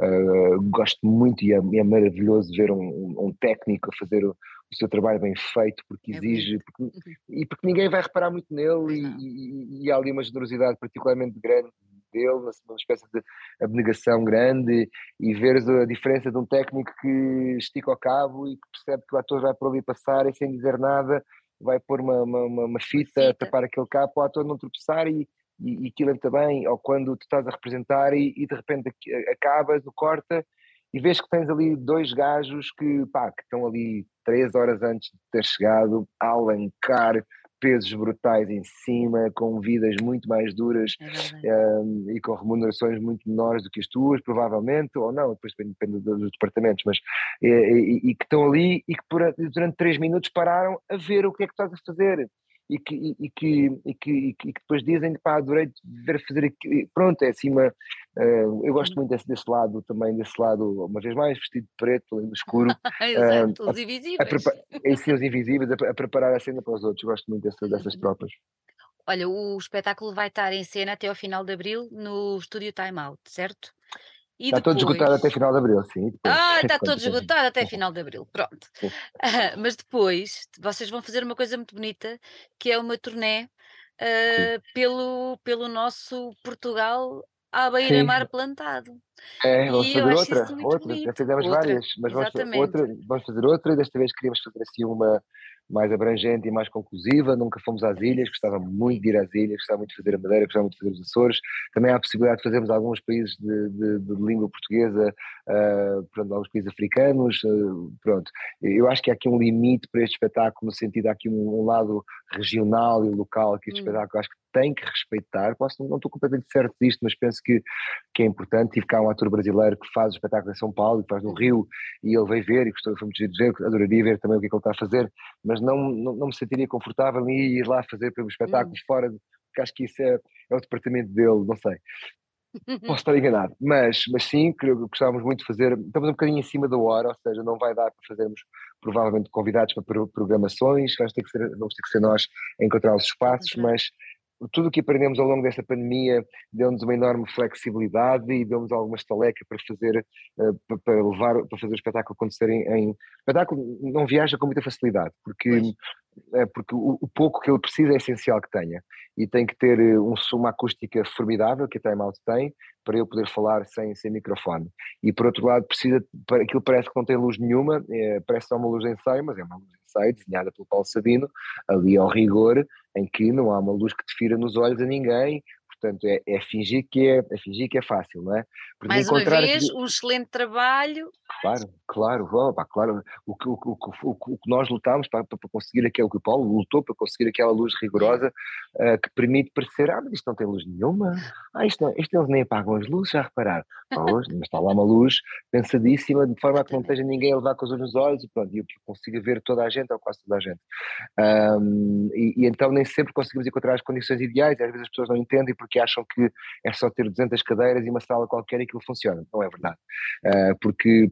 uh, gosto muito e é, é, maravilhoso ver um, um técnico a fazer o, o, seu trabalho bem feito, porque é exige, porque, uhum. e porque ninguém vai reparar muito nele e, e, e há ali uma generosidade particularmente grande dele, uma espécie de abnegação grande e ver a diferença de um técnico que estica o cabo e que percebe que o ator vai por ali passar e sem dizer nada vai pôr uma, uma, uma fita, fita, a tapar aquele cabo para o ator não tropeçar e, e, e aquilo também, ou quando tu estás a representar e, e de repente acabas, o corta e vês que tens ali dois gajos que, pá, que estão ali três horas antes de ter chegado a alancar pesos brutais em cima, com vidas muito mais duras é um, e com remunerações muito menores do que as tuas, provavelmente, ou não, depois depende, dos departamentos, mas e, e, e, que estão ali e que por, durante três minutos pararam a ver o que é que estás a fazer e que, e, e que, e que, e que, depois dizem pá, adorei ver fazer aquilo. Pronto, é assim uma. Uh, eu gosto muito desse, desse lado também, desse lado, uma vez mais, vestido de preto, ali no escuro. Exato, uh, os invisíveis. A, a, sim, os invisíveis, a, a, preparar a cena para os outros. Gosto muito dessa, dessas uhum. tropas. Olha, o espetáculo vai estar em cena até ao final de abril no estúdio Time Out, certo? E está depois... todo esgotado até final de abril, sim. Depois, ah, está todo esgotado até final de abril, pronto. Uh, mas depois vocês vão fazer uma coisa muito bonita, que é uma turnê uh, pelo, pelo nosso Portugal à beira-mar plantado. É, vamos e fazer outra, outra, já fizemos outra, várias, mas vamos fazer, outra, vamos fazer outra e desta vez queríamos fazer assim uma, mais abrangente e mais conclusiva. Nunca fomos às ilhas, gostava muito de ir às ilhas, gostava muito de fazer a Madeira, gostava muito de fazer os Açores. Também há a possibilidade de fazermos alguns países de, de, de língua portuguesa, uh, pronto, alguns países africanos. Uh, pronto, eu acho que há aqui um limite para este espetáculo, no sentido, há aqui um, um lado regional e local que este hum. espetáculo acho que tem que respeitar. Posso, não estou completamente certo disto, mas penso que, que é importante. Tive cá um ator brasileiro que faz o espetáculo em São Paulo, que faz no Rio, e ele veio ver e gostou, foi muito de ver, adoraria ver também o que é que ele está a fazer, mas não, não, não me sentiria confortável em ir lá fazer pelo espetáculo hum. fora, que acho que isso é, é o departamento dele, não sei. Posso estar enganado, mas, mas sim, gostávamos muito de fazer. Estamos um bocadinho em cima da hora, ou seja, não vai dar para fazermos provavelmente convidados para programações, vamos ter que ser, vamos ter que ser nós a encontrar os espaços, mas tudo o que aprendemos ao longo desta pandemia deu-nos uma enorme flexibilidade e deu-nos alguma estaleca para fazer, uh, para levar, para fazer o espetáculo acontecer em, em... O espetáculo não viaja com muita facilidade, porque, é, porque o, o, pouco que ele precisa é essencial que tenha. E tem que ter eh, um, uma acústica formidável, que a Time Out tem, para eu poder falar sem, sem microfone. E por outro lado, precisa, aquilo parece que não tem luz nenhuma, é, parece só uma luz de ensaio, mas é uma luz ensaio desenhada pelo Paulo Sabino, ali ao rigor, em que não há uma luz que te fira nos olhos a ninguém, portanto é, é, fingir que é, é fingir que é fácil, não é? Porque Mais uma vez, aqui... um excelente trabalho. Claro, claro, opa, claro. O que, o, o, o, o que nós lutámos para, para, conseguir aquilo que o Paulo lutou para conseguir aquela luz rigorosa uh, que permite parecer, ah, mas isto não tem luz nenhuma, ah, isto, não, isto eles nem apagam as luzes, já repararam? mas está lá uma luz pensadíssima, de forma a que não esteja ninguém a levar com os olhos nos olhos e pronto, e eu consiga ver toda a gente, ou quase toda a gente. Um, e, e, então nem sempre conseguimos encontrar as condições ideais, e às vezes as pessoas não entendem porque acham que é só ter 200 cadeiras e uma sala qualquer e aquilo funciona. Não é verdade. Uh, porque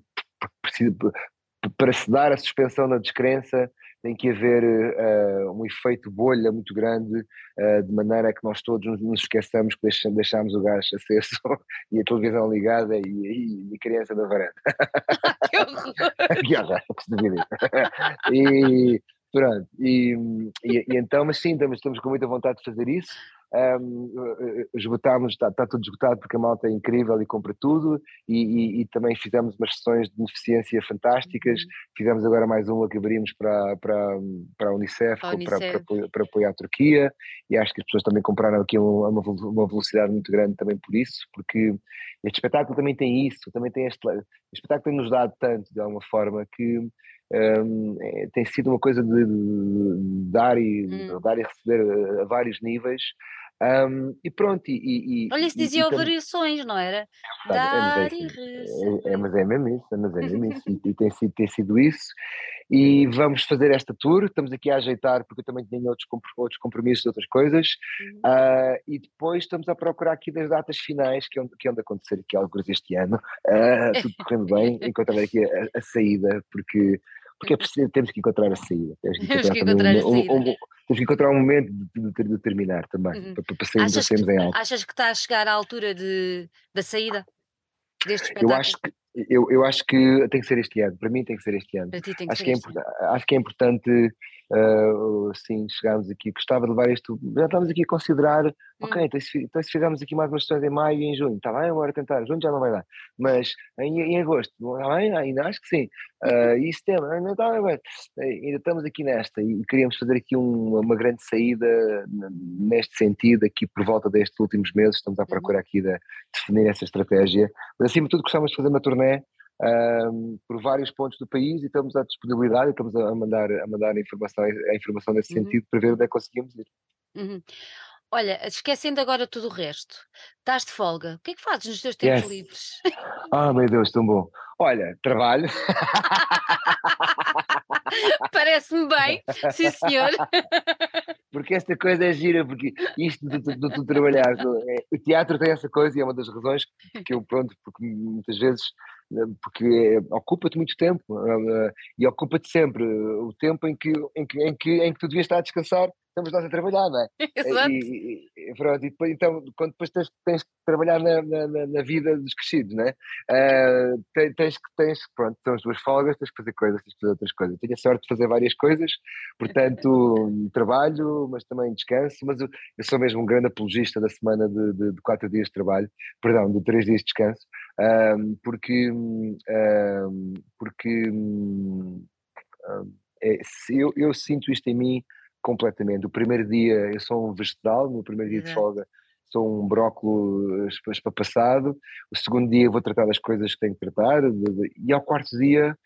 para se dar a suspensão na descrença tem que haver uh, um efeito bolha muito grande, uh, de maneira que nós todos nos, nos esqueçamos que deixamos, deixamos o gás aceso e a televisão ligada e, e, e a criança na varanda. que horror! que horror, e pronto, e, e, e, então, mas sim, estamos, estamos com muita vontade de fazer isso. Um, esgotámos, está, está, tudo esgotado porque a malta é incrível e compra tudo e, e, e, também fizemos umas sessões de beneficência fantásticas, uhum. fizemos agora mais uma que abrimos para, para, para a Unicef, a Unicef. Para, para, para, apoiar a Turquia e acho que as pessoas também compraram aqui uma, uma velocidade muito grande também por isso, porque este espetáculo também tem isso, também tem este, este espetáculo tem nos dado tanto de alguma forma que um, é, tem sido uma coisa de, de dar, e, hum. dar e receber a, a vários níveis. Um, e pronto, e, e Olha, isso dizia variações, não era? É, Dar e receber. É, é, mas é mesmo isso, mas é mesmo isso. e, e tem, sido, tem sido isso. E vamos fazer esta tour, estamos aqui a ajeitar, porque eu também tenho outros, outros compromissos, outras coisas. Uhum. Uh, e depois estamos a procurar aqui das datas finais, que é onde, que é onde acontecer aqui alguns este ano. Uh, tudo correndo bem, encontrar aqui a, a saída, porque porque é preciso, temos que encontrar a saída. Temos que encontrar, que encontrar um, a saída. Um, um, temos que encontrar um momento de, de, de terminar também, uhum. para, para sairmos, achas que, em alto. Achas que está a chegar à altura de, da saída deste espetáculo? Eu acho que, eu, eu acho que tem que ser este ano, para mim tem que ser este ano. Que acho, que é acho que é importante uh, sim, chegarmos aqui. Gostava de levar isto, já estamos aqui a considerar, hum. ok, então se, então se fizermos aqui mais umas sessões em maio e em junho, está bem, agora tentar, junho já não vai dar, mas em, em agosto, está bem, ainda acho que sim. Uh, e setembro, ainda está bem, ainda estamos aqui nesta e queríamos fazer aqui um, uma grande saída neste sentido, aqui por volta destes últimos meses, estamos à uhum. procura aqui de definir essa estratégia, mas acima de tudo gostávamos de fazer uma turnê um, por vários pontos do país e estamos à disponibilidade e estamos a mandar, a mandar a informação, a informação nesse uhum. sentido para ver onde é que conseguimos ir. Uhum. Olha, esquecendo agora tudo o resto, estás de folga, o que é que fazes nos teus tempos yes. livres? Ah, oh, meu Deus, tão bom. Olha, trabalho. Parece-me bem, sim senhor. Porque esta coisa é gira, porque isto de tu trabalhar, é, o teatro tem essa coisa e é uma das razões que eu, pronto, porque muitas vezes né, porque é, ocupa-te muito tempo uh, e ocupa-te sempre o tempo em que, em, que, em, que, em que tu devias estar a descansar estamos nós a trabalhar, não é? Exato. E, e, pronto, e depois, então, quando depois tens, tens que trabalhar na, na, na, vida dos crescidos, não é? Uh, tens, tens, tens, pronto, são as duas folgas, tens que fazer coisas, tens que fazer outras coisas. tenho a sorte de fazer várias coisas, portanto, trabalho, mas também descanso, mas eu, eu, sou mesmo um grande apologista da semana de, de, de, quatro dias de trabalho, perdão, de três dias de descanso, um, porque, um, porque um, é, eu, eu sinto isto em mim completamente. O primeiro dia eu sou um vegetal, no primeiro dia de folga sou um brócolis espapassado, o segundo dia vou tratar das coisas que tenho que tratar, e ao quarto dia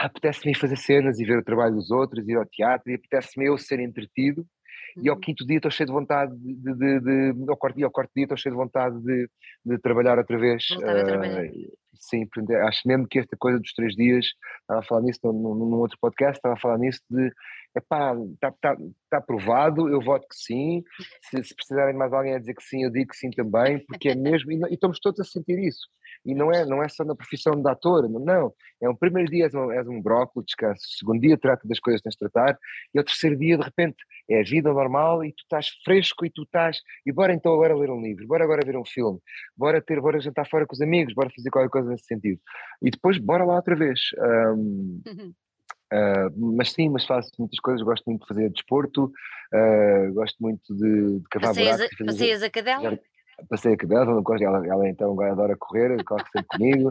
apetece-me fazer cenas e ver o trabalho dos outros, ir ao teatro, e apetece-me eu ser entretido, uhum. e ao uhum. quinto dia estou cheio de vontade de, de, de, ao quarto dia, ao quarto dia estou cheio de vontade de, de trabalhar outra vez. Voltar a trabalhar. Uh, sim, acho mesmo que esta coisa dos três dias, estava a falar nisso num, num outro podcast, estava a falar nisso de epá, está tá, tá aprovado, eu voto que sim, se, se, precisarem de mais alguém a dizer que sim, eu digo que sim também, porque é mesmo, e, e estamos todos a sentir isso. E não é, não é só na profissão de ator, não. É um primeiro dia és um, és um brócolis, descanso. O segundo dia trata das coisas que tens de tratar. E o terceiro dia, de repente, é a vida normal e tu estás fresco e tu estás. E bora então agora ler um livro, bora agora ver um filme, bora ter, bora jantar fora com os amigos, bora fazer qualquer coisa nesse sentido. E depois, bora lá outra vez. Um, uhum. Uh, mas sim, mas faço muitas coisas, gosto muito de fazer desporto, uh, gosto muito de, de cavar passeias, buracos. A, passeias a cadela? passei a cadela, não gosto, ela, ela então adora correr, corre sempre comigo,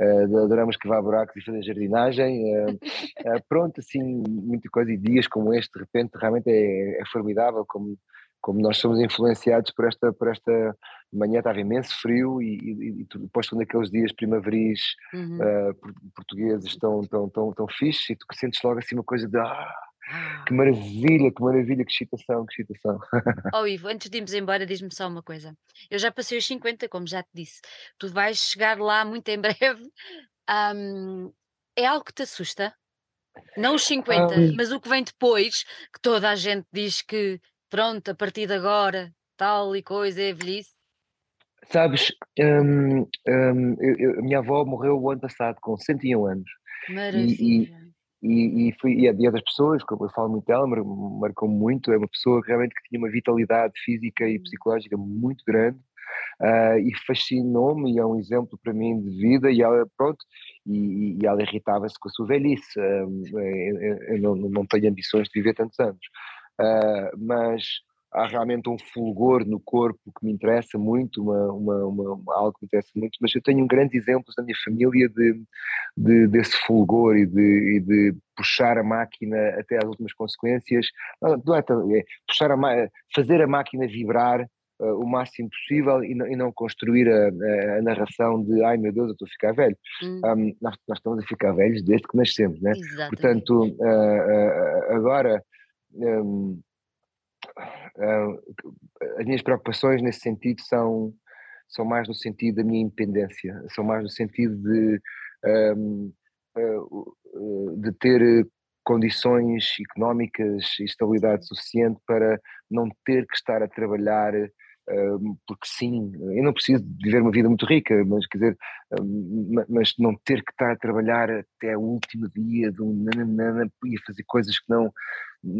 uh, adoramos cavar buracos e fazer jardinagem, uh, uh, pronto, assim, muita coisa, e dias como este, de repente, realmente é, é formidável como, como nós somos influenciados por esta, por esta manhã, estava imenso frio e, e, e depois quando aqueles dias primaveris uhum. portugueses tão, tão, tão, tão fixe e tu sentes logo assim uma coisa de ah, que maravilha, que maravilha, que excitação, que excitação. Oh Ivo, antes de irmos embora, diz-me só uma coisa. Eu já passei os 50, como já te disse. Tu vais chegar lá muito em breve. Um, é algo que te assusta? Não os 50, um, mas o que vem depois, que toda a gente diz que pronto, a partir de agora, tal e coisa, é velhice. Sabes, um, eu, eu, a minha avó morreu o ano passado com 101 anos. Maravilha. E, e, e, fui, e, a, a das pessoas, como eu falo muito dela, marcou muito, é uma pessoa realmente que tinha uma vitalidade física e psicológica muito grande uh, e fascinou-me e é um exemplo para mim de vida e ela, pronto, e, e ela irritava-se com a sua velhice, uh, eu, eu não, não, tenho ambições de viver tantos anos, uh, mas há realmente um fulgor no corpo que me interessa muito, uma, uma, uma, algo que me interessa muito, mas eu tenho grandes exemplos na minha família de, de desse fulgor e de, e de, puxar a máquina até às últimas consequências, não, não é, é puxar a, fazer a máquina vibrar uh, o máximo possível e não, e não construir a, a, a, narração de ai meu Deus, eu estou a ficar velho. Hum. Um, nós, nós, estamos a ficar velhos desde que nascemos, né? Portanto, uh, uh, agora... Um, as minhas preocupações nesse sentido são, são mais no sentido da minha independência, são mais no sentido de, um, de ter condições económicas e estabilidade suficiente para não ter que estar a trabalhar porque sim, eu não preciso viver uma vida muito rica, mas quer dizer, mas não ter que estar a trabalhar até o último dia um nananana e fazer coisas que não,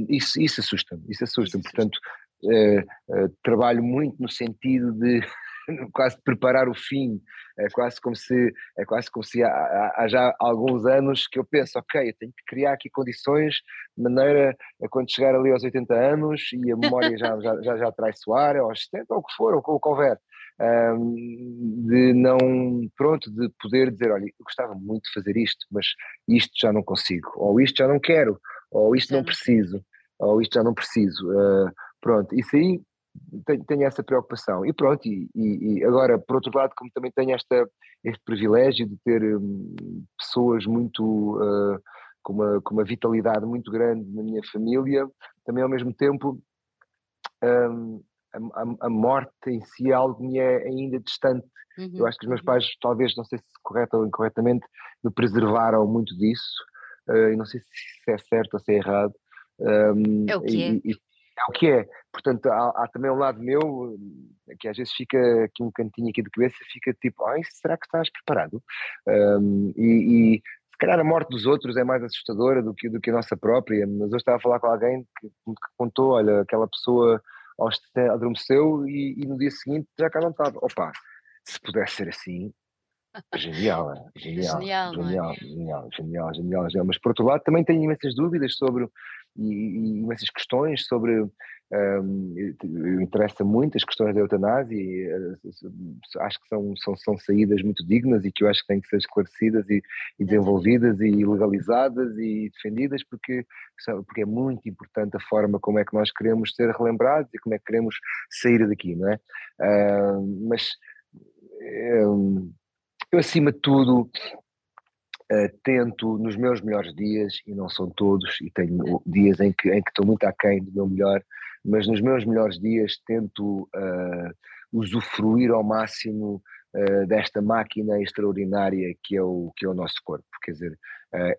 isso, isso assusta-me, isso assusta-me, portanto uh, uh, trabalho muito no sentido de quase preparar o fim, é quase como se, é quase como se há, há, já alguns anos que eu penso, ok, eu tenho que criar aqui condições de maneira a quando chegar ali aos 80 anos e a memória já, já, já, já traiçoar, aos 70 ou o que for, ou o que houver, um, de não, pronto, de poder dizer, olha, eu gostava muito de fazer isto, mas isto já não consigo, ou isto já não quero, ou isto não preciso, ou isto já não preciso. Uh, pronto, isso aí tenho, tenho, essa preocupação. E pronto, e, e, agora, por outro lado, como também tenho esta, este privilégio de ter um, pessoas muito. Uh, com, uma, com uma vitalidade muito grande na minha família, também ao mesmo tempo. Um, a, a, morte em si é algo que me é ainda distante. Uhum, Eu acho que os meus uhum. pais, talvez, não sei se correto ou incorretamente, me preservaram muito disso. Uh, e não sei se é certo ou se é errado. Um, é o que é. E, é o que é. Portanto, há, há, também um lado meu que às vezes fica aqui um cantinho aqui de cabeça, fica tipo, ai, será que estás preparado? Um, e, e, se calhar a morte dos outros é mais assustadora do que, do que a nossa própria, mas eu estava a falar com alguém que, que contou, olha, aquela pessoa adormeceu e, e, no dia seguinte já cá não estava. Opa, se pudesse ser assim, Genial, genial, genial, genial, é? genial, genial, genial, genial, Mas por outro lado também tenho imensas dúvidas sobre e, e imensas questões sobre um, interessa muito as questões da eutanásia e uh, acho que são, são, são saídas muito dignas e que eu acho que têm que ser esclarecidas e, e desenvolvidas e legalizadas e defendidas porque, porque é muito importante a forma como é que nós queremos ser relembrados e como é que queremos sair daqui, não é? Uh, mas um, eu, acima de tudo, uh, tento, nos meus melhores dias, e não são todos, e tenho dias em que, em que estou muito aquém do meu melhor, mas nos meus melhores dias tento uh, usufruir ao máximo uh, desta máquina extraordinária que é, o, que é o nosso corpo. Quer dizer,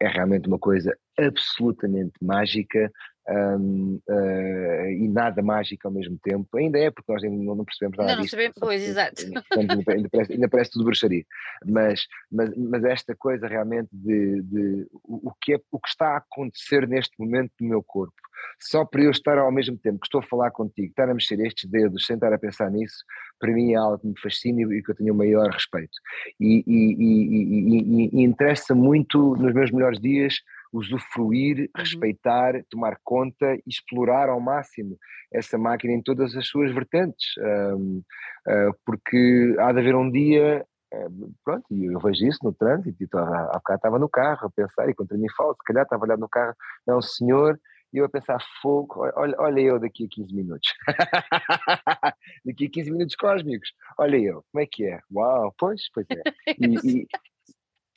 é realmente uma coisa absolutamente mágica um, uh, e nada mágico ao mesmo tempo. Ainda é, porque nós ainda não percebemos nada não, disto. Não, sabemos, pois, exato. Ainda, ainda, parece, ainda parece tudo bruxaria. Mas, mas, mas esta coisa realmente de, de o, que é, o que está a acontecer neste momento no meu corpo, só para eu estar ao mesmo tempo que estou a falar contigo, estar a mexer estes dedos, sem estar a pensar nisso, para mim é algo que me fascina e que eu tenho o maior respeito. E, e, e, e interessa muito nos meus melhores dias usufruir, uhum. respeitar, tomar conta e explorar ao máximo essa máquina em todas as suas vertentes, um, uh, porque há de haver um dia uh, pronto, e eu vejo isso no trânsito, e há, há bocado estava no carro a pensar, e contra mim falo, se calhar estava olhando no carro, é um senhor, e eu a pensar, fogo, olha, olha eu daqui a 15 minutos. daqui a 15 minutos cósmicos. Olha eu, como é que é? Uau, pois, pois é. E, e,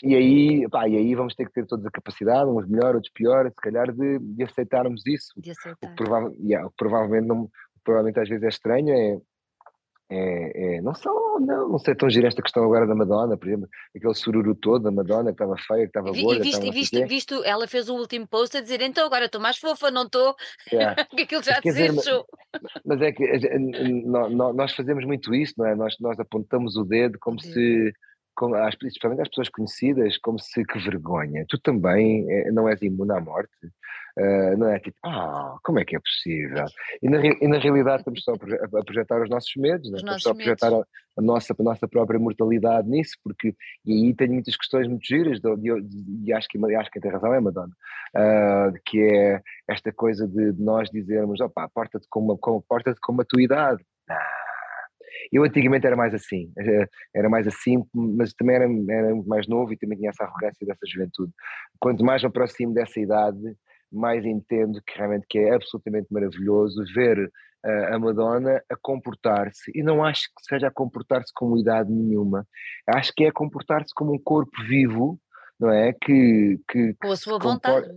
e aí, pá, e aí vamos ter que ter toda a capacidade, uns melhor, outros pior, se calhar, de, de aceitarmos isso. De aceitar. O que, prova yeah, o que provavelmente, não, provavelmente às vezes é estranho é, é, é, não, só, não, não sei tão giro esta questão agora da Madonna, por exemplo, aquele sururu todo da Madonna que estava feia, que estava gorda. E visto, visto, visto, ela fez o último post a dizer então agora estou mais fofa, não estou, yeah. que aquilo já desejou. Mas, mas é que nós fazemos muito isso, não é? Nós, nós apontamos o dedo como se como, principalmente às pessoas conhecidas, como se que vergonha, tu também é, não és imune à morte. Uh, não é tipo, ah, como é que é possível? E na, e na realidade estamos só a projetar os nossos medos, os estamos só a projetar a, a, nossa, a nossa própria mortalidade nisso, porque e aí tenho muitas questões muito giras, de, de, de, e acho que, acho que tem razão é Madonna, uh, que é esta coisa de, nós dizermos, opá, porta-te com, porta com matuidade. Ah, eu antigamente era mais assim, era mais assim, mas também era, era mais novo e também tinha essa arrogância dessa juventude. Quanto mais me aproximo dessa idade, mais entendo que realmente que é absolutamente maravilhoso ver a Madonna a comportar-se, e não acho que seja a comportar-se como idade nenhuma, acho que é a comportar-se como um corpo vivo, não é? Que, que, com a sua vontade.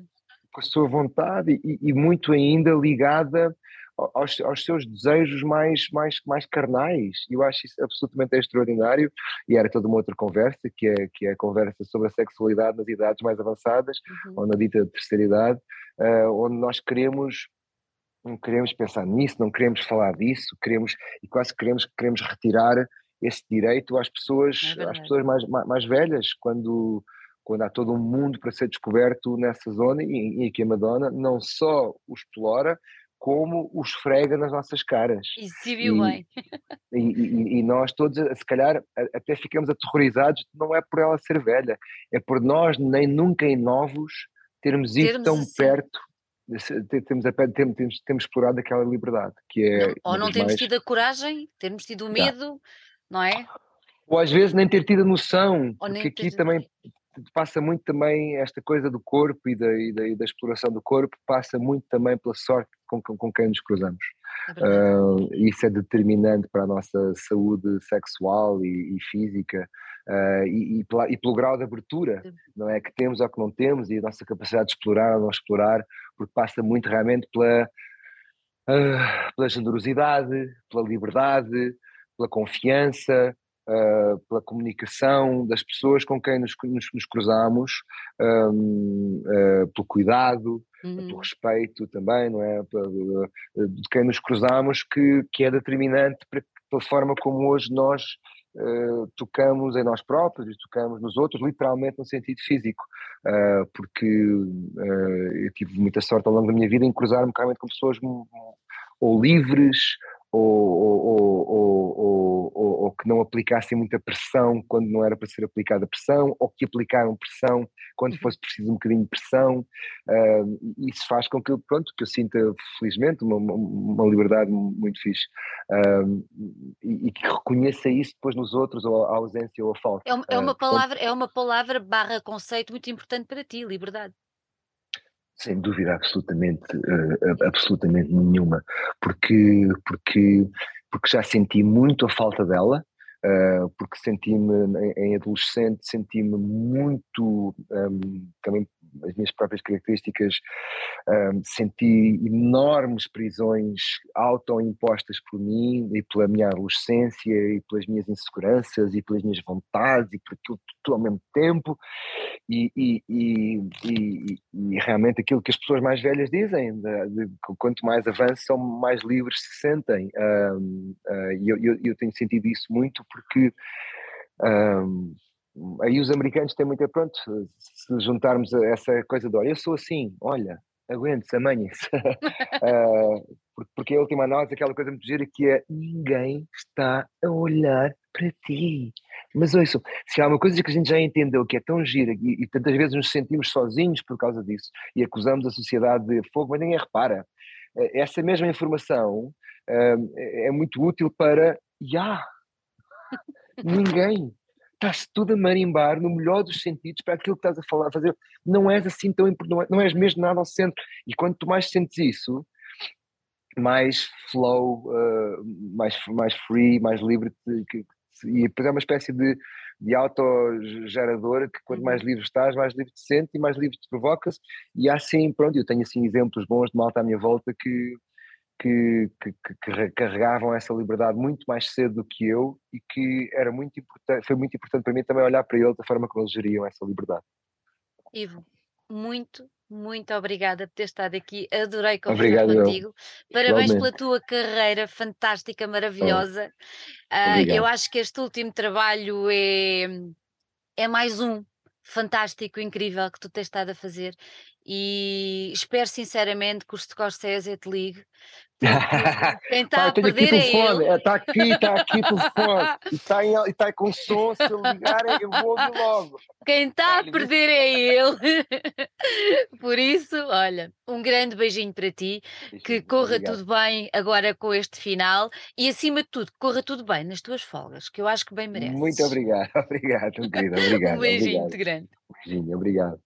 Com a sua vontade e, e muito ainda ligada aos, aos, seus desejos mais, mais, mais carnais. Eu acho isso absolutamente extraordinário e era toda uma outra conversa, que é, que é a conversa sobre a sexualidade nas idades mais avançadas, uhum. ou na dita terceira idade, uh, onde nós queremos não queremos pensar nisso, não queremos falar disso, queremos e quase queremos queremos retirar esse direito às pessoas, é às pessoas mais, mais, mais velhas, quando quando há todo um mundo para ser descoberto nessa zona e, e que a Madonna não só o explora, como o esfrega nas nossas caras. E se viu bem. E, e, e, nós todos, se calhar, até ficamos aterrorizados, não é por ela ser velha, é por nós, nem nunca em novos, termos ido tão assim. perto, temos, temos, temos, temos explorado aquela liberdade, que é... Não, ou não temos mais... tido a coragem, termos tido o medo, não é? Ou às vezes nem ter tido a noção, ou porque aqui também passa muito também esta coisa do corpo e da, e da, e da exploração do corpo, passa muito também pela sorte com, com, quem nos cruzamos. É uh, isso é determinante para a nossa saúde sexual e, e física uh, e, e, pela, e, pelo grau de abertura não é que temos ou que não temos e a nossa capacidade de explorar ou não explorar, porque passa muito realmente pela, uh, pela generosidade, pela liberdade, pela confiança, uh, pela comunicação das pessoas com quem nos, nos, nos cruzamos, um, uh, pelo cuidado, uhum. pelo respeito também, não é? de quem nos cruzamos, que, que é determinante para, pela forma como hoje nós Uh, tocamos em nós próprios e tocamos nos outros, literalmente no sentido físico, uh, porque uh, eu tive muita sorte ao longo da minha vida em cruzar-me realmente com pessoas ou livres ou, ou, ou, ou, que não aplicassem muita pressão quando não era para ser aplicada pressão, ou que aplicaram pressão quando uhum. fosse preciso um bocadinho de pressão. Uh, isso faz com que eu, pronto, que eu sinta, felizmente, uma, uma liberdade muito fixe uh, e, e, que reconheça isso depois nos outros, ou a ausência ou a falta. É uma, é uma palavra, é uma palavra barra conceito muito importante para ti, liberdade. Sem dúvida absolutamente, uh, absolutamente nenhuma, porque, porque, porque já senti muito a falta dela, uh, porque senti-me em adolescente, senti-me muito um, também as minhas próprias características, um, senti enormes prisões autoimpostas por mim e pela minha adolescência e pelas minhas inseguranças e pelas minhas vontades e por aquilo tudo ao mesmo tempo. E, e, e, e, realmente aquilo que as pessoas mais velhas dizem, de, de, quanto mais avançam, mais livres se sentem. Um, uh, e eu, eu, eu, tenho sentido isso muito porque um, aí os americanos têm muito, pronto, se juntarmos a essa coisa de, olha, eu sou assim, olha, aguente-se, amanhe-se. uh, porque a última análise, aquela coisa muito gira que é ninguém está a olhar para ti. Mas ouçam, se há uma coisa que a gente já entendeu que é tão gira e, e tantas vezes nos sentimos sozinhos por causa disso e acusamos a sociedade de fogo, mas ninguém repara. Eh, essa mesma informação uh, é muito útil para, já, yeah, ninguém estás tudo a marimbar no melhor dos sentidos para aquilo que estás a falar, fazer. Não és assim tão importante, não és mesmo nada ao centro. E quanto mais sentes isso, mais flow, uh, mais, mais free, mais livre. Que, e depois é uma espécie de, de autogerador que quanto mais uhum. livre estás, mais livre te sentes e mais livre te provocas. E há assim, pronto, eu tenho assim exemplos bons de malta à minha volta que que, que, que, carregavam essa liberdade muito mais cedo do que eu e que era muito importante, foi muito importante para mim também olhar para eles da forma como eles geriam essa liberdade. Ivo, muito, muito obrigada por ter estado aqui, adorei conversar Obrigado, contigo. Eu. Parabéns Igualmente. pela tua carreira fantástica, maravilhosa. Uh, eu acho que este último trabalho é, é mais um fantástico, incrível que tu tens estado a fazer e espero sinceramente que o Scorsese te ligue quem está a perder é ele. Está é, aqui, está aqui o telefone. E está, em, está com som, se eu ligar eu vou ouvir logo. Quem está a perder é ele. Por isso, olha, um grande beijinho para ti, que corra Obrigado. tudo bem agora com este final e acima de tudo, corra tudo bem nas tuas folgas, que eu acho que bem mereces. Muito obrigado, obrigado, querida, obrigado. um beijinho obrigado. grande. Um beijinho, obrigado.